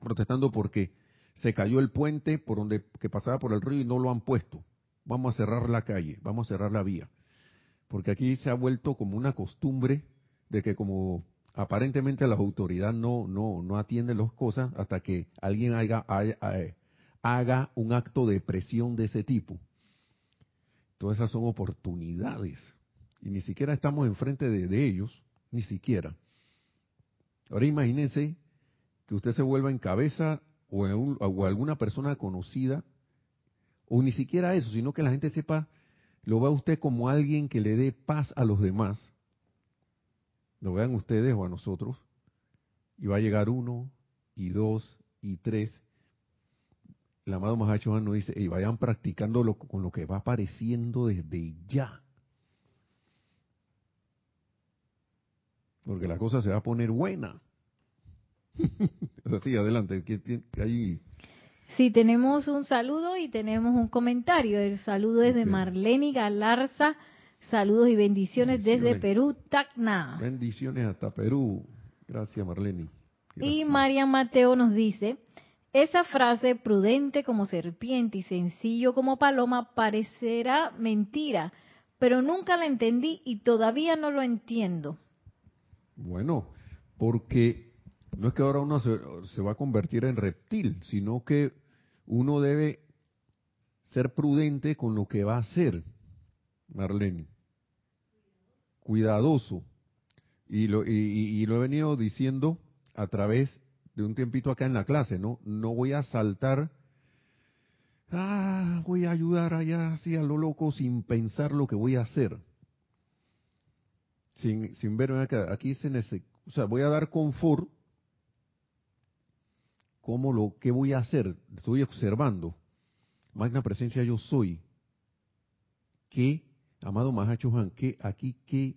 protestando porque se cayó el puente por donde que pasaba por el río y no lo han puesto. Vamos a cerrar la calle, vamos a cerrar la vía. Porque aquí se ha vuelto como una costumbre de que como aparentemente la autoridad no no no atiende las cosas hasta que alguien haga, haga, un acto de presión de ese tipo. Todas esas son oportunidades y ni siquiera estamos enfrente de ellos, ni siquiera. Ahora imagínense que usted se vuelva en cabeza o, alguna persona conocida, o ni siquiera eso, sino que la gente sepa, lo vea usted como alguien que le dé paz a los demás, lo vean ustedes o a nosotros, y va a llegar uno, y dos, y tres. El amado Mahacho nos dice, y vayan practicando con lo que va apareciendo desde ya. Porque la cosa se va a poner buena. sí, adelante. Sí, tenemos un saludo y tenemos un comentario. El saludo es de Marlene Galarza. Saludos y bendiciones, desde Perú, Tacna. Bendiciones hasta Perú. Gracias, Marlene. Y María Mateo nos dice, esa frase prudente como serpiente y sencillo como paloma parecerá mentira, pero nunca la entendí y todavía no lo entiendo. Bueno, porque no es que ahora uno se, va a convertir en reptil, sino que uno debe ser prudente con lo que va a hacer, Marlene. Cuidadoso. Y lo, y, lo he venido diciendo a través de un tiempito acá en la clase, ¿no? No voy a saltar, ah, voy a ayudar allá así a lo loco sin pensar lo que voy a hacer. Sin, sin ver, aquí se necesita, o sea, voy a dar confort, ¿Cómo lo, qué voy a hacer? Estoy observando. Magna presencia yo soy. ¿Qué, amado Mahacho Han, qué, aquí qué,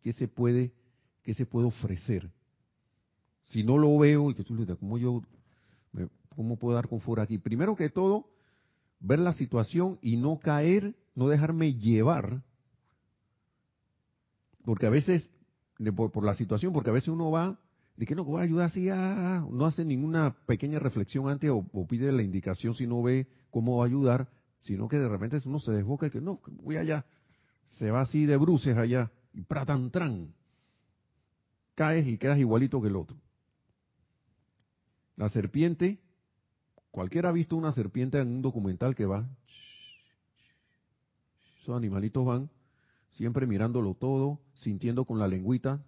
qué se puede, qué se puede ofrecer? Si no lo veo y que tú le ¿cómo yo, cómo puedo dar confort aquí? Primero que todo, ver la situación y no caer, no dejarme llevar, porque a veces, por la situación, porque a veces uno va de que no voy a ayudar así, ah, no hace ninguna pequeña reflexión antes o, pide la indicación si no ve cómo va a ayudar, sino que de repente uno se desboca y que no, voy allá, se va así de bruces allá, y tran caes y quedas igualito que el otro. La serpiente, cualquiera ha visto una serpiente en un documental que va, esos animalitos van siempre mirándolo todo, sintiendo con la lengüita,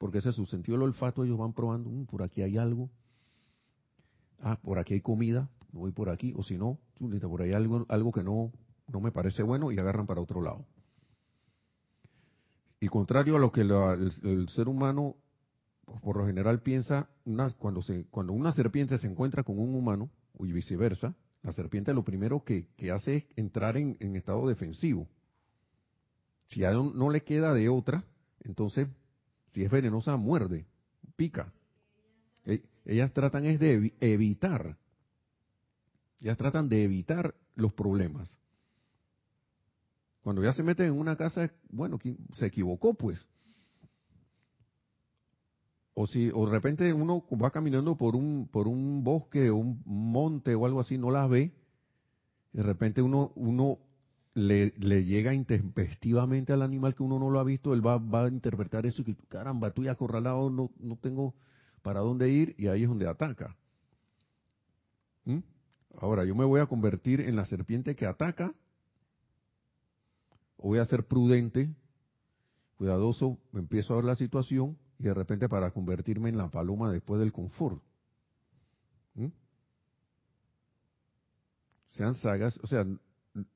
porque ese es su sentido del olfato, ellos van probando, mm, por aquí hay algo, ah, por aquí hay comida, voy por aquí, o si no, por ahí hay algo, algo que no, no me parece bueno y agarran para otro lado. Y contrario a lo que el, ser humano por lo general piensa, cuando, cuando una serpiente se encuentra con un humano, y viceversa, la serpiente lo primero que, hace es entrar en, estado defensivo. Si a no, no le queda de otra, entonces si es venenosa, muerde, pica. E, ellas tratan es de evitar. Ellas tratan de evitar los problemas. Cuando ya se meten en una casa, bueno, se equivocó pues. O si o de repente uno va caminando por un por un bosque un monte o algo así, no las ve, de repente uno uno le, le, llega intempestivamente al animal que uno no lo ha visto, él va, va a interpretar eso y que, caramba, estoy acorralado, no, no tengo para dónde ir y ahí es donde ataca. ¿Mm? Ahora, yo me voy a convertir en la serpiente que ataca o voy a ser prudente, cuidadoso, me empiezo a ver la situación y de repente para convertirme en la paloma después del confort. ¿Mm? Sean sagas, o sea,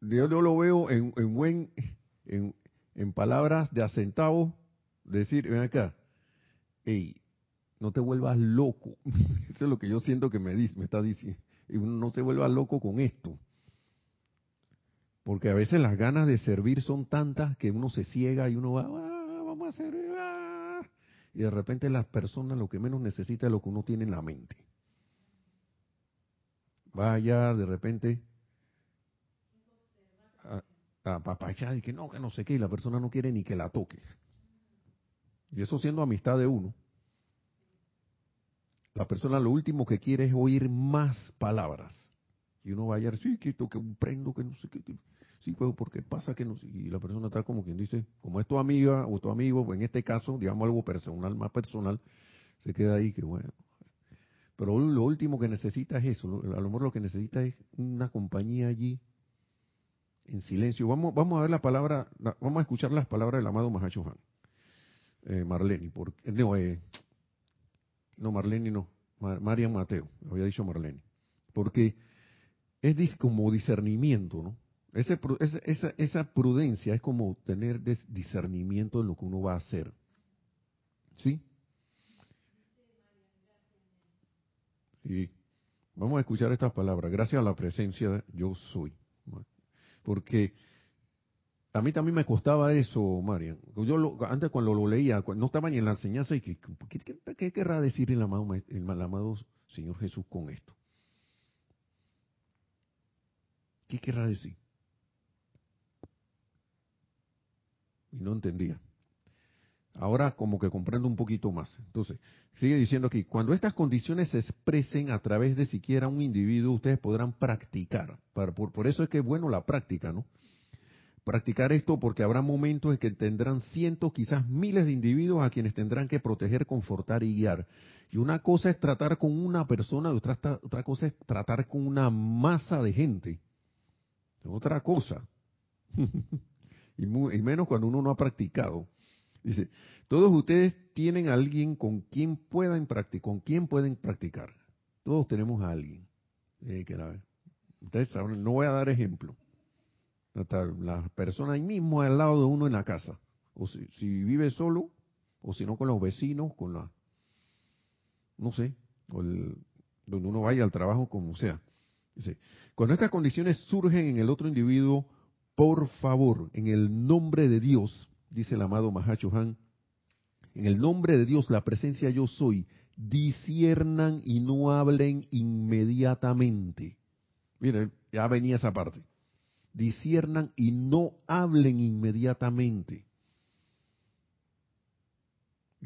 yo, lo veo en, buen, en, palabras de acentavo, decir, ven acá, hey, no te vuelvas loco. Eso es lo que yo siento que me, dice, me está diciendo. No te vuelvas loco con esto. Porque a veces las ganas de servir son tantas que uno se ciega y uno va, ah, vamos a servir. Ah". Y de repente las personas lo que menos necesita es lo que uno tiene en la mente. Vaya, de repente a papachar y que no, que no sé qué, y la persona no quiere ni que la toque. Y eso siendo amistad de uno. La persona lo último que quiere es oír más palabras. Y uno va a ir, sí, que toque un prendo, que no sé qué. Sí, pues, porque pasa que no Y la persona está como quien dice, como es tu amiga o tu amigo, en este caso, digamos algo personal, más personal, se queda ahí que bueno. Pero lo último que necesita es eso. A lo mejor lo que necesita es una compañía allí en silencio. Vamos, a ver la palabra, vamos a escuchar las palabras del amado Mahacho eh, Marleni, porque, no, eh, no, Marleni no, Marian Mateo, había dicho Marleni, porque es como discernimiento, ¿no? Esa, esa prudencia es como tener discernimiento en lo que uno va a hacer. ¿Sí? Y vamos a escuchar estas palabras. Gracias a la presencia yo soy porque a mí también me costaba eso, Marian. Yo antes cuando lo leía, no estaba ni en la enseñanza, y que, ¿qué, querrá decir el amado, el amado Señor Jesús con esto? ¿Qué querrá decir? Y no entendía. Ahora como que comprendo un poquito más. Entonces, sigue diciendo aquí, cuando estas condiciones se expresen a través de siquiera un individuo, ustedes podrán practicar. Por, eso es que es bueno la práctica, ¿no? Practicar esto porque habrá momentos en que tendrán cientos, quizás miles de individuos a quienes tendrán que proteger, confortar y guiar. Y una cosa es tratar con una persona, y otra, otra cosa es tratar con una masa de gente. Otra cosa. y menos cuando uno no ha practicado. Dice, todos ustedes tienen a alguien con quien puedan practicar, con quien pueden practicar. Todos tenemos a alguien. Eh, ustedes saben, no voy a dar ejemplo. la persona ahí mismo al lado de uno en la casa. O si, vive solo, o si no con los vecinos, con la, no sé, o donde uno vaya al trabajo, como sea. Dice, cuando estas condiciones surgen en el otro individuo, por favor, en el nombre de Dios, dice el amado Mahacho Han, en el nombre de Dios, la presencia yo soy, disiernan y no hablen inmediatamente. Miren, ya venía esa parte. Disiernan y no hablen inmediatamente.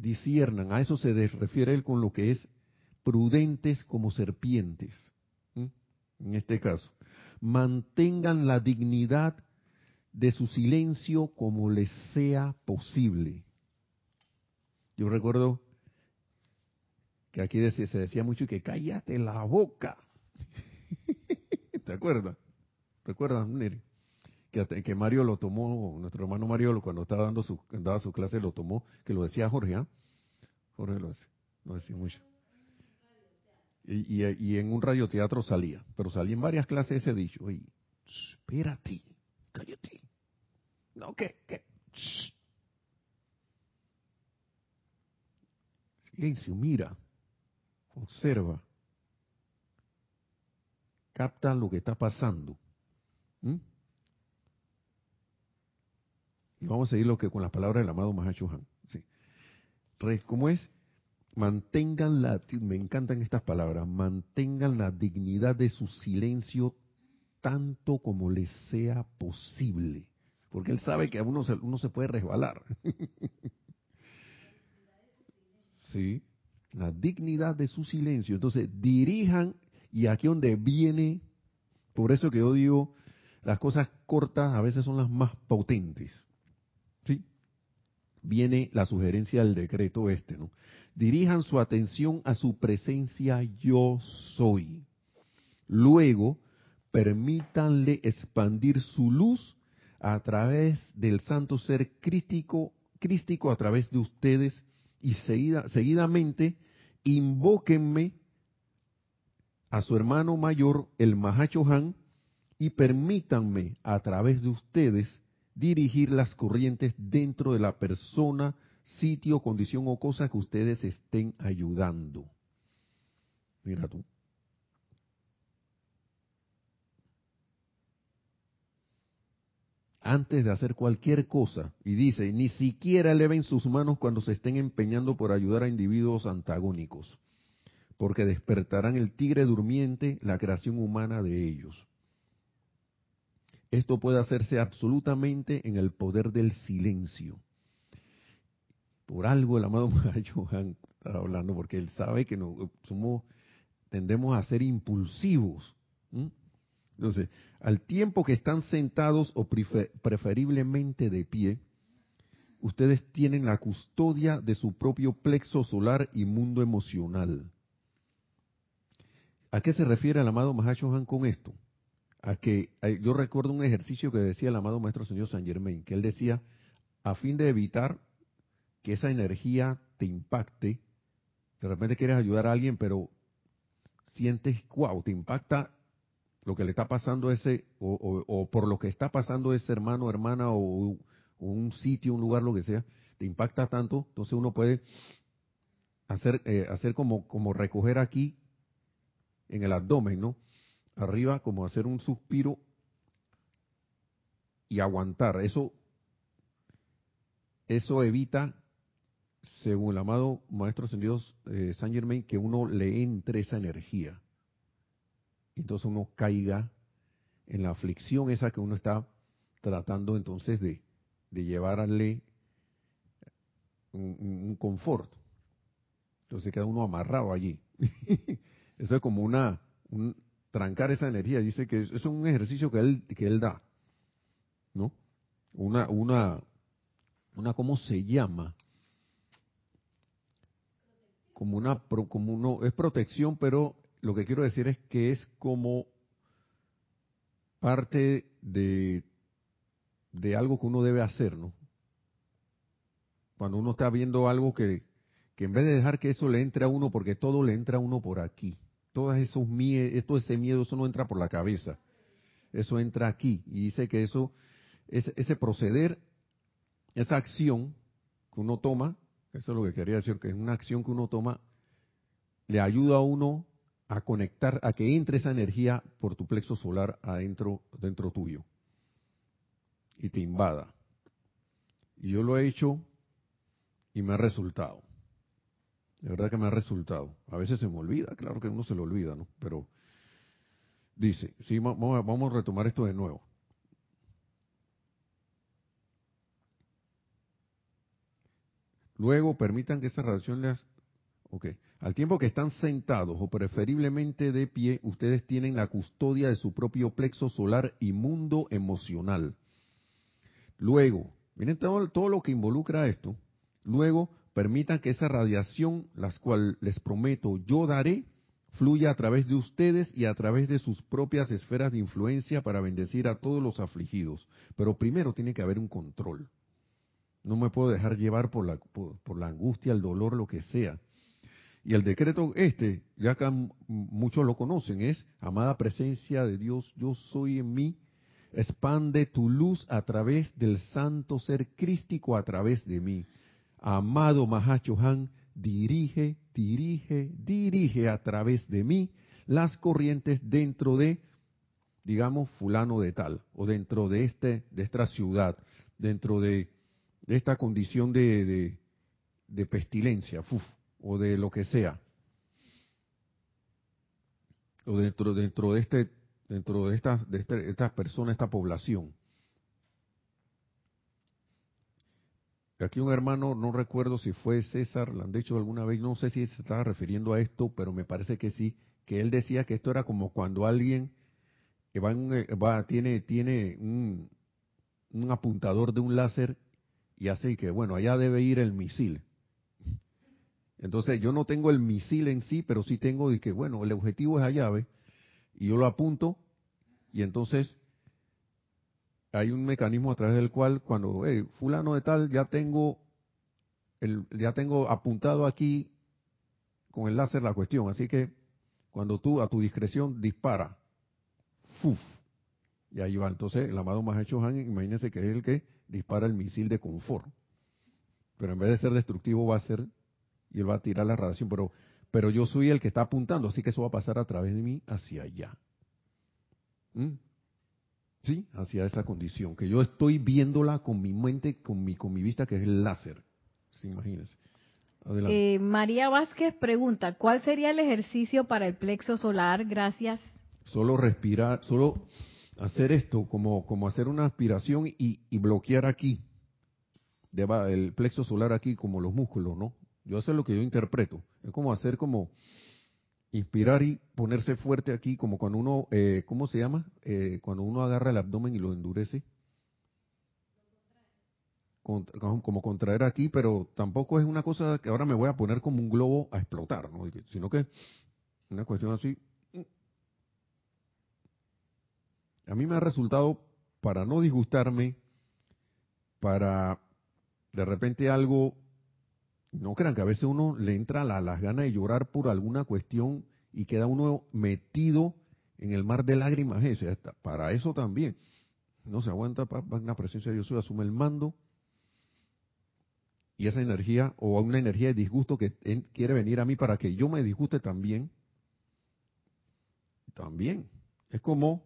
disiernan, a eso se refiere él con lo que es prudentes como serpientes, en este caso, mantengan la dignidad de su silencio como les sea posible. Yo recuerdo que aquí se decía mucho que cállate la boca. ¿Te acuerdas? ¿Recuerdas, Neri? Que, que, Mario lo tomó, nuestro hermano Mario cuando estaba dando su, daba su clase lo tomó, que lo decía Jorge, ¿ah? Jorge lo decía, decía mucho. Y, y, en un radioteatro salía, pero salía en varias clases ese dicho, oye, espérate, cállate. No, ¿qué? ¿Qué? Silencio, mira, observa, capta lo que está pasando. ¿Mm? Y vamos a seguir lo que con las palabras del amado Mahachohan. Sí. ¿Cómo es? mantengan la, me encantan estas palabras, mantengan la dignidad de su silencio tanto como les sea posible, porque él sabe que a uno se, uno se puede resbalar. sí, la dignidad de su silencio. Entonces, dirijan, y aquí donde viene, por eso que yo digo, las cosas cortas a veces son las más potentes. ¿Sí? Viene la sugerencia del decreto este, ¿no? dirijan su atención a su presencia yo soy. Luego, permítanle expandir su luz a través del santo ser crístico, crístico a través de ustedes y seguidamente invóquenme a su hermano mayor, el Mahachohan, y permítanme a través de ustedes dirigir las corrientes dentro de la persona sitio, condición o cosa que ustedes estén ayudando. Mira tú. Antes de hacer cualquier cosa, y dice, ni siquiera eleven sus manos cuando se estén empeñando por ayudar a individuos antagónicos, porque despertarán el tigre durmiente, la creación humana de ellos. Esto puede hacerse absolutamente en el poder del silencio por algo el amado Johan está hablando, porque él sabe que no, somos, tendemos a ser impulsivos. Entonces, al tiempo que están sentados o preferiblemente de pie, ustedes tienen la custodia de su propio plexo solar y mundo emocional. ¿A qué se refiere el amado Mahashohan con esto? A que yo recuerdo un ejercicio que decía el amado Maestro Señor San Germain, que él decía, a fin de evitar que esa energía te impacte. De repente quieres ayudar a alguien, pero sientes, wow, te impacta lo que le está pasando a ese, o, por lo que está pasando ese hermano, hermana, o, un sitio, un lugar, lo que sea, te impacta tanto, entonces uno puede hacer, eh, hacer como, como recoger aquí en el abdomen, ¿no? Arriba, como hacer un suspiro y aguantar. Eso, eso evita según el amado Maestro Ascendido eh, Saint Germain, que uno le entre esa energía. Entonces uno caiga en la aflicción esa que uno está tratando entonces de, de llevarle un, confort. Entonces queda uno amarrado allí. Eso es como una, un, trancar esa energía. Dice que eso es un ejercicio que él, que él da. ¿No? Una, una, una, ¿cómo se llama? como una como uno es protección, pero lo que quiero decir es que es como parte de de algo que uno debe hacer, ¿no? Cuando uno está viendo algo que, que en vez de dejar que eso le entre a uno, porque todo le entra a uno por aquí, todos esos miedos, todo ese miedo, eso no entra por la cabeza, eso entra aquí. Y dice que eso, ese, ese proceder, esa acción que uno toma, eso es lo que quería decir, que es una acción que uno toma, le ayuda a uno a conectar, a que entre esa energía por tu plexo solar adentro, dentro tuyo. Y te invada. Y yo lo he hecho y me ha resultado. De verdad que me ha resultado. A veces se me olvida, claro que uno se lo olvida, ¿no? Pero dice, sí, vamos vamos a retomar esto de nuevo. Luego permitan que esa radiación les... Ok. Al tiempo que están sentados o preferiblemente de pie, ustedes tienen la custodia de su propio plexo solar y mundo emocional. Luego, miren todo, todo lo que involucra esto. Luego, permitan que esa radiación, las cual les prometo yo daré, fluya a través de ustedes y a través de sus propias esferas de influencia para bendecir a todos los afligidos. Pero primero tiene que haber un control. No me puedo dejar llevar por la, por, la angustia, el dolor, lo que sea. Y el decreto este, ya acá muchos lo conocen, es, amada presencia de Dios, yo soy en mí, expande tu luz a través del santo ser crístico a través de mí. Amado Mahachohan, dirige, dirige, dirige a través de mí las corrientes dentro de, digamos, fulano de tal, o dentro de, este, de esta ciudad, dentro de, esta condición de, de, pestilencia, o de lo que sea, o dentro, dentro de este, dentro de estas, de este, estas personas, esta población. Aquí un hermano, no recuerdo si fue César, lo han dicho alguna vez, no sé si se estaba refiriendo a esto, pero me parece que sí, que él decía que esto era como cuando alguien va, eh, va tiene, tiene un, un, apuntador de un láser y hace que, bueno, allá debe ir el misil. Entonces yo no tengo el misil en sí, pero sí tengo de que, bueno, el objetivo es allá, ¿ve? Y yo lo apunto y entonces hay un mecanismo a través del cual cuando, hey, fulano de tal, ya tengo, el, ya tengo apuntado aquí con el láser la cuestión, así que cuando tú a tu discreción dispara, ¡fuf! Y ahí va. Entonces el amado Mahacho Han, imagínense que es el que dispara el misil de confort. Pero en vez de ser destructivo va a ser, y él va a tirar la radiación, pero, pero yo soy el que está apuntando, así que eso va a pasar a través de mí hacia allá. ¿Mm? ¿sí? hacia esa condición, que yo estoy viéndola con mi mente, con mi, con mi vista, que es el láser. ¿Sí? Imagínense. Eh, María Vázquez pregunta, ¿cuál sería el ejercicio para el plexo solar? Gracias. Solo respirar, solo hacer esto, como, como hacer una aspiración y, y bloquear aquí, el plexo solar aquí, como los músculos, ¿no? Yo hacer lo que yo interpreto. Es como hacer como inspirar y ponerse fuerte aquí, como cuando uno, eh, ¿cómo se llama? Eh, cuando uno agarra el abdomen y lo endurece. como contraer aquí, pero tampoco es una cosa que ahora me voy a poner como un globo a explotar, ¿no? sino que una cuestión así. A mí me ha resultado, para no disgustarme, para de repente algo no crean que a veces uno le entra la, las ganas de llorar por alguna cuestión y queda uno metido en el mar de lágrimas ese. Para eso también. No se aguanta, la presencia de Dios asume el mando y esa energía o una energía de disgusto que quiere venir a mí para que yo me disguste también. También. Es como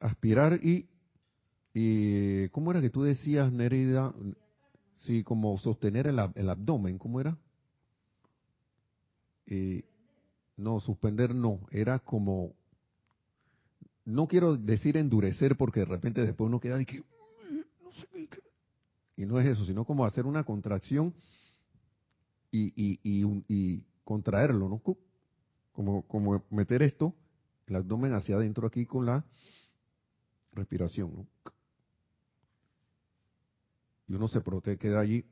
aspirar y, y ¿cómo era que tú decías, Nerida? Sí, como sostener el, abdomen, ¿cómo era? Eh, no, suspender no, era como, no quiero decir endurecer porque de repente después uno queda y que, no sé qué. Y no es eso, sino como hacer una contracción y contraerlo, ¿no? Como, como meter esto, el abdomen hacia adentro aquí con la respiración, ¿no? Y uno se protege, queda allí.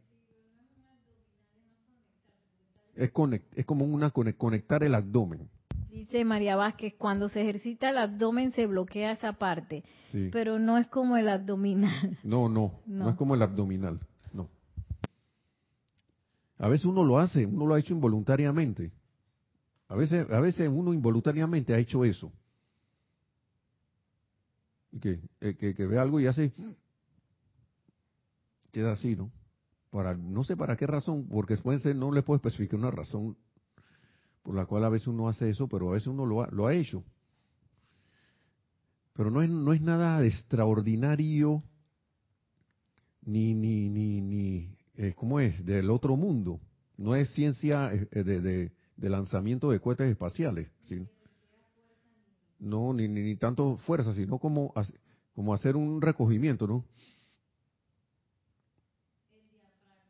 Es, es como una conectar el abdomen. Dice María Vázquez, cuando se ejercita el abdomen se bloquea esa parte, pero no es como el abdominal. No, no, no, es como el abdominal, no. A veces uno lo hace, uno lo ha hecho involuntariamente. A veces, a veces uno involuntariamente ha hecho eso. Que, eh, que, que ve algo y hace queda así, ¿no? Para, no sé para qué razón, porque puede ser, no le puedo especificar una razón por la cual a veces uno hace eso, pero a veces uno lo ha, lo ha hecho. Pero no es, no es nada extraordinario, ni, ni, ni, ni, eh, ¿cómo es? Del otro mundo. No es ciencia eh, de, de, lanzamiento de cohetes espaciales. No, ni, ni, ni, tanto fuerza, sino como, como hacer un recogimiento, ¿no?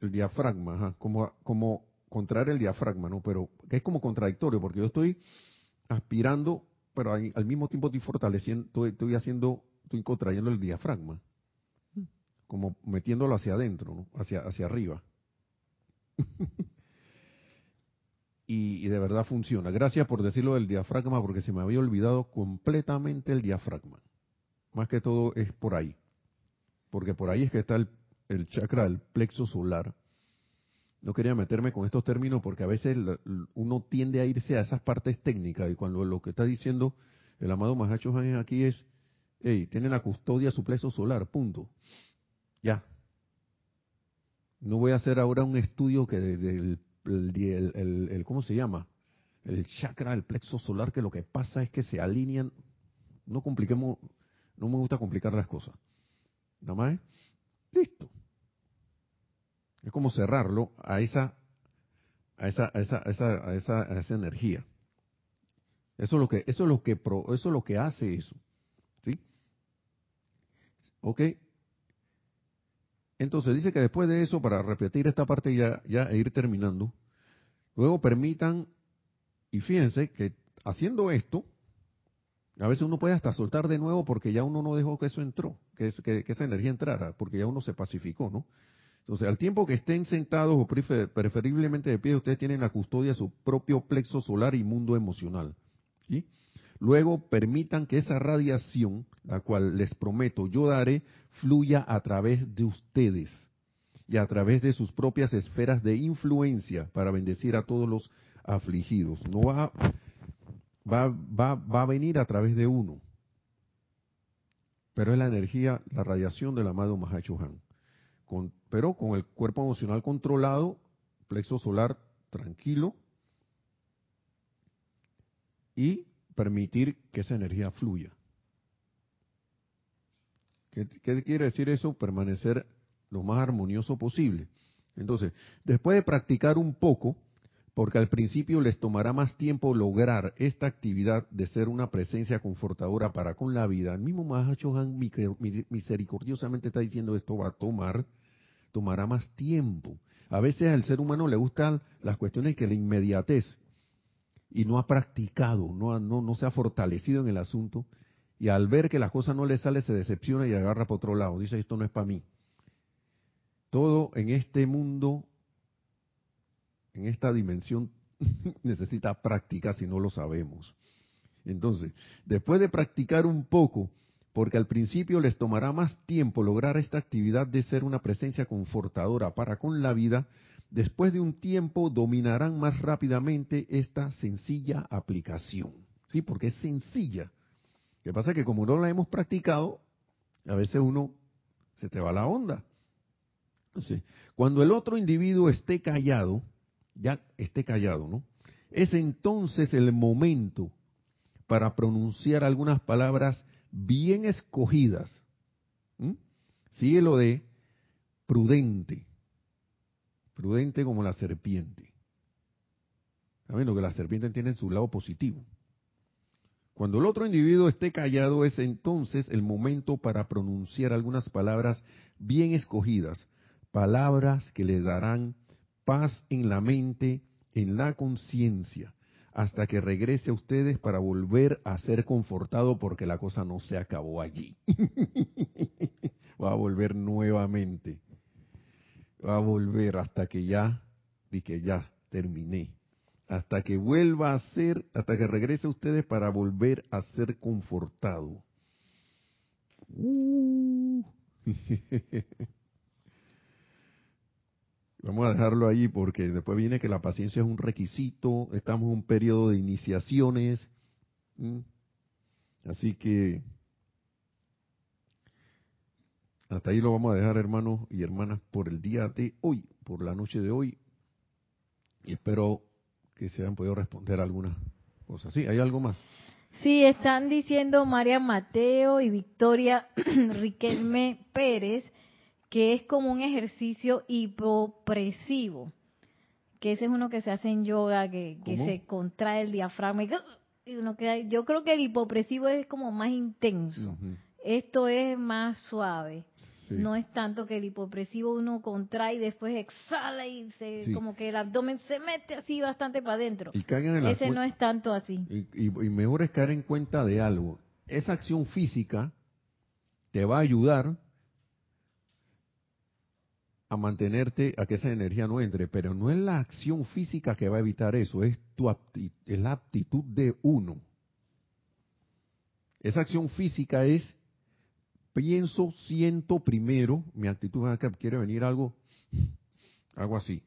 El diafragma, ajá, como, como contraer el diafragma, ¿no? Pero que es como contradictorio, porque yo estoy aspirando, pero al mismo tiempo estoy fortaleciendo, estoy, haciendo, estoy contrayendo el diafragma, como metiéndolo hacia adentro, ¿no? Hacia, hacia arriba. y, de verdad funciona. Gracias por decirlo del diafragma, porque se me había olvidado completamente el diafragma. Más que todo es por ahí. Porque por ahí es que está el, el chakra del plexo solar. No quería meterme con estos términos porque a veces uno tiende a irse a esas partes técnicas y cuando lo que está diciendo el amado Mahacho Han aquí es, hey, tiene la custodia su plexo solar, punto. Ya. No voy a hacer ahora un estudio que desde el el, ¿cómo se llama? El chakra, el plexo solar, que lo que pasa es que se alinean. No compliquemos, no me gusta complicar las cosas. Nada más, listo. Es como cerrarlo a esa, a esa, a esa, esa, a esa, a esa energía. Eso es lo que, eso es lo que, eso es lo que hace eso. ¿Sí? ¿Ok? Entonces dice que después de eso, para repetir esta parte ya, ya e ir terminando, luego permitan, y fíjense que haciendo esto, a veces uno puede hasta soltar de nuevo porque ya uno no dejó que eso entró, que, esa energía entrara, porque ya uno se pacificó, ¿no? Entonces, al tiempo que estén sentados o preferiblemente de pie, ustedes tienen la custodia de su propio plexo solar y mundo emocional. ¿sí? Luego permitan que esa radiación, la cual les prometo yo daré, fluya a través de ustedes y a través de sus propias esferas de influencia para bendecir a todos los afligidos. No va, va, va, va a venir a través de uno, pero es la energía, la radiación del amado Mahachohan. Con, pero con el cuerpo emocional controlado, plexo solar tranquilo y permitir que esa energía fluya. ¿Qué, quiere decir eso? Permanecer lo más armonioso posible. Entonces, después de practicar un poco, porque al principio les tomará más tiempo lograr esta actividad de ser una presencia confortadora para con la vida. El mismo Mahachohan misericordiosamente está diciendo esto va a tomar, tomará más tiempo. A veces al ser humano le gustan las cuestiones que la inmediatez y no ha practicado, no, no, no se ha fortalecido en el asunto, y al ver que la cosa no le sale se decepciona y agarra por otro lado, dice esto no es para mí. Todo en este mundo, en esta dimensión, necesita práctica si no lo sabemos. Entonces, después de practicar un poco, porque al principio les tomará más tiempo lograr esta actividad de ser una presencia confortadora para con la vida, después de un tiempo dominarán más rápidamente esta sencilla aplicación. ¿Sí? Porque es sencilla. Lo que pasa es que como no la hemos practicado, a veces uno se te va la onda. cuando el otro individuo esté callado, ya esté callado, ¿no? Es entonces el momento para pronunciar algunas palabras bien escogidas. Sigue lo de prudente, prudente como la serpiente. Sabiendo que la serpiente tiene su lado positivo. Cuando el otro individuo esté callado es entonces el momento para pronunciar algunas palabras bien escogidas, palabras que le darán paz en la mente, en la conciencia, hasta que regrese a ustedes para volver a ser confortado porque la cosa no se acabó allí. Va a volver nuevamente va a volver hasta que ya, y que ya terminé, hasta que vuelva a ser, hasta que regrese a ustedes para volver a ser confortado. Uh. Vamos a dejarlo ahí porque después viene que la paciencia es un requisito, estamos en un periodo de iniciaciones. Así que hasta ahí lo vamos a dejar, hermanos y hermanas, por el día de hoy, por la noche de hoy. Y espero que se hayan podido responder algunas cosas. Sí, ¿hay algo más? Sí, están diciendo María Mateo y Victoria Riquelme Pérez que es como un ejercicio hipopresivo, que ese es uno que se hace en yoga, que, se contrae el diafragma y, uno yo creo que el hipopresivo es como más intenso. Esto es más suave. No es tanto que el hipopresivo uno contrae y después exhala y se, como que el abdomen se mete así bastante para adentro. Ese no es tanto así. Y, y mejor es caer en cuenta de algo. Esa acción física te va a ayudar a mantenerte, a que esa energía no entre, pero no es la acción física que va a evitar eso, es, tu es la aptitud de uno. Esa acción física es, pienso, siento primero, mi actitud quiere venir algo, algo así.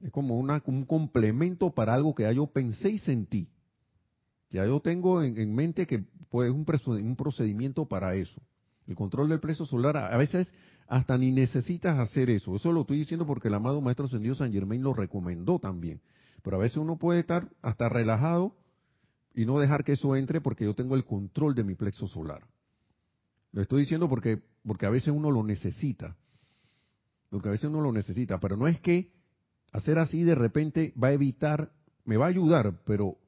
Es como una, un complemento para algo que ya yo pensé y sentí. Ya yo tengo en, mente que pues, un, un procedimiento para eso. El control del precio solar a veces hasta ni necesitas hacer eso. Eso lo estoy diciendo porque el amado Maestro Ascendido San Germain lo recomendó también. Pero a veces uno puede estar hasta relajado y no dejar que eso entre porque yo tengo el control de mi plexo solar. Lo estoy diciendo porque, porque a veces uno lo necesita. Porque a veces uno lo necesita. Pero no es que hacer así de repente va a evitar, me va a ayudar, pero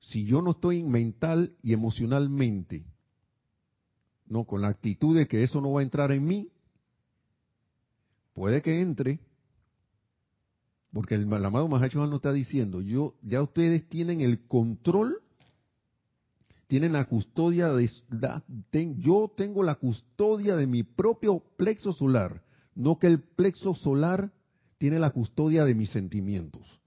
si yo no estoy mental y emocionalmente no, con la actitud de que eso no va a entrar en mí, puede que entre, porque el, amado Mahacho no está diciendo, yo, ya ustedes tienen el control, tienen la custodia de, yo tengo la custodia de mi propio plexo solar, no que el plexo solar tiene la custodia de mis sentimientos.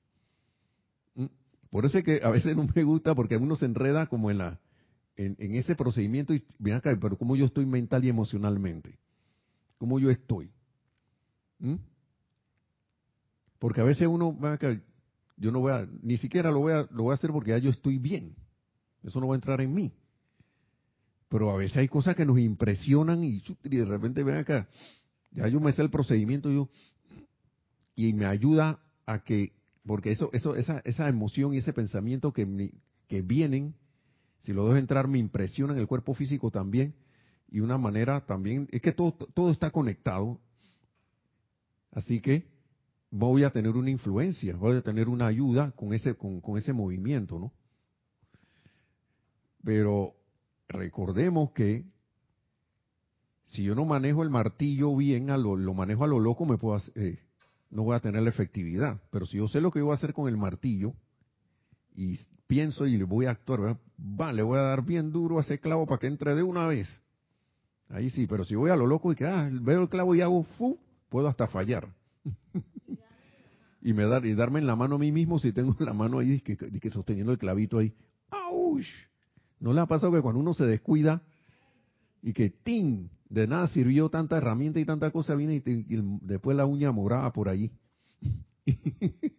¿Mm? Por eso es que a veces no me gusta porque uno se enreda como en la en, ese procedimiento y ven acá, pero cómo yo estoy mental y emocionalmente, cómo yo estoy. Porque a veces uno, ven acá, yo no voy a, ni siquiera lo voy a, lo voy a hacer porque ya yo estoy bien. Eso no va a entrar en mí. Pero a veces hay cosas que nos impresionan y, de repente ven acá, ya yo me sé el procedimiento yo, y me ayuda a que, porque eso, eso, esa, esa emoción y ese pensamiento que, que vienen, si lo dejo entrar me impresiona en el cuerpo físico también y una manera también, es que todo, todo está conectado, así que voy a tener una influencia, voy a tener una ayuda con ese, con, ese movimiento, ¿no? Pero recordemos que si yo no manejo el martillo bien, a lo, manejo a lo loco, me puedo eh, no voy a tener la efectividad. Pero si yo sé lo que voy a hacer con el martillo y pienso y le voy a actuar, va, le voy a dar bien duro a ese clavo para que entre de una vez. Ahí sí, pero si voy a lo loco y que ah, veo el clavo y hago fu, puedo hasta fallar. y me dar y darme en la mano a mí mismo si tengo la mano ahí que sosteniendo el clavito ahí. ¡Auch! ¿No le ha pasado que cuando uno se descuida y que ¡tin! De nada sirvió tanta herramienta y tanta cosa, viene y, después la uña morada por ahí.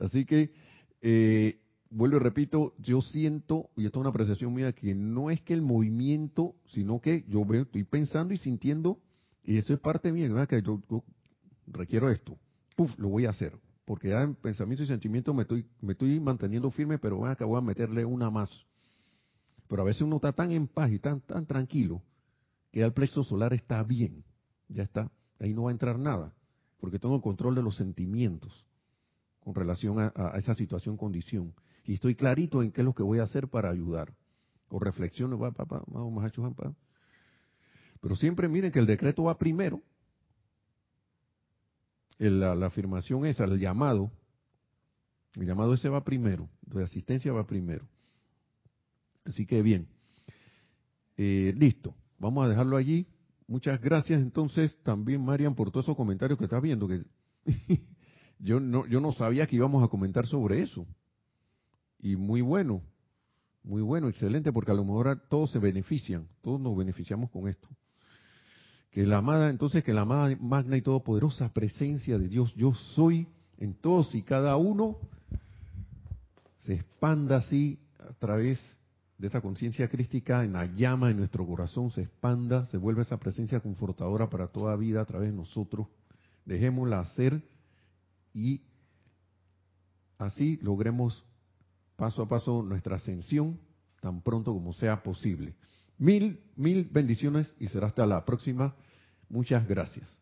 Así que eh, vuelvo y repito, yo siento, y esto es una apreciación mía, que no es que el movimiento, sino que yo veo, estoy pensando y sintiendo, y eso es parte mía, que yo, requiero esto, lo voy a hacer, porque ya en pensamiento y sentimiento me estoy, me estoy manteniendo firme, pero acá voy a meterle una más. Pero a veces uno está tan en paz y tan, tan tranquilo, que el plexo solar está bien, ya está, ahí no va a entrar nada, porque tengo control de los sentimientos con relación a, esa situación, condición. Y estoy clarito en qué es lo que voy a hacer para ayudar. O reflexiono, va, papá, vamos a Pero siempre miren que el decreto va primero. la, afirmación esa, el llamado, el llamado ese va primero, de asistencia va primero. Así que bien, eh, listo, vamos a dejarlo allí. Muchas gracias entonces también, Marian, por todos esos comentarios que estás viendo, yo no, yo no sabía que íbamos a comentar sobre eso. Y muy bueno, muy bueno, excelente, porque a lo mejor todos se benefician, todos nos beneficiamos con esto. Que la amada, entonces que la amada magna y todopoderosa presencia de Dios, yo soy en todos y cada uno, se expanda así a través de esta conciencia crística en la llama de nuestro corazón, se expanda, se vuelve esa presencia confortadora para toda vida a través de nosotros. Dejémosla hacer y así logremos paso a paso nuestra ascensión tan pronto como sea posible. Mil, mil bendiciones y será hasta la próxima. Muchas gracias.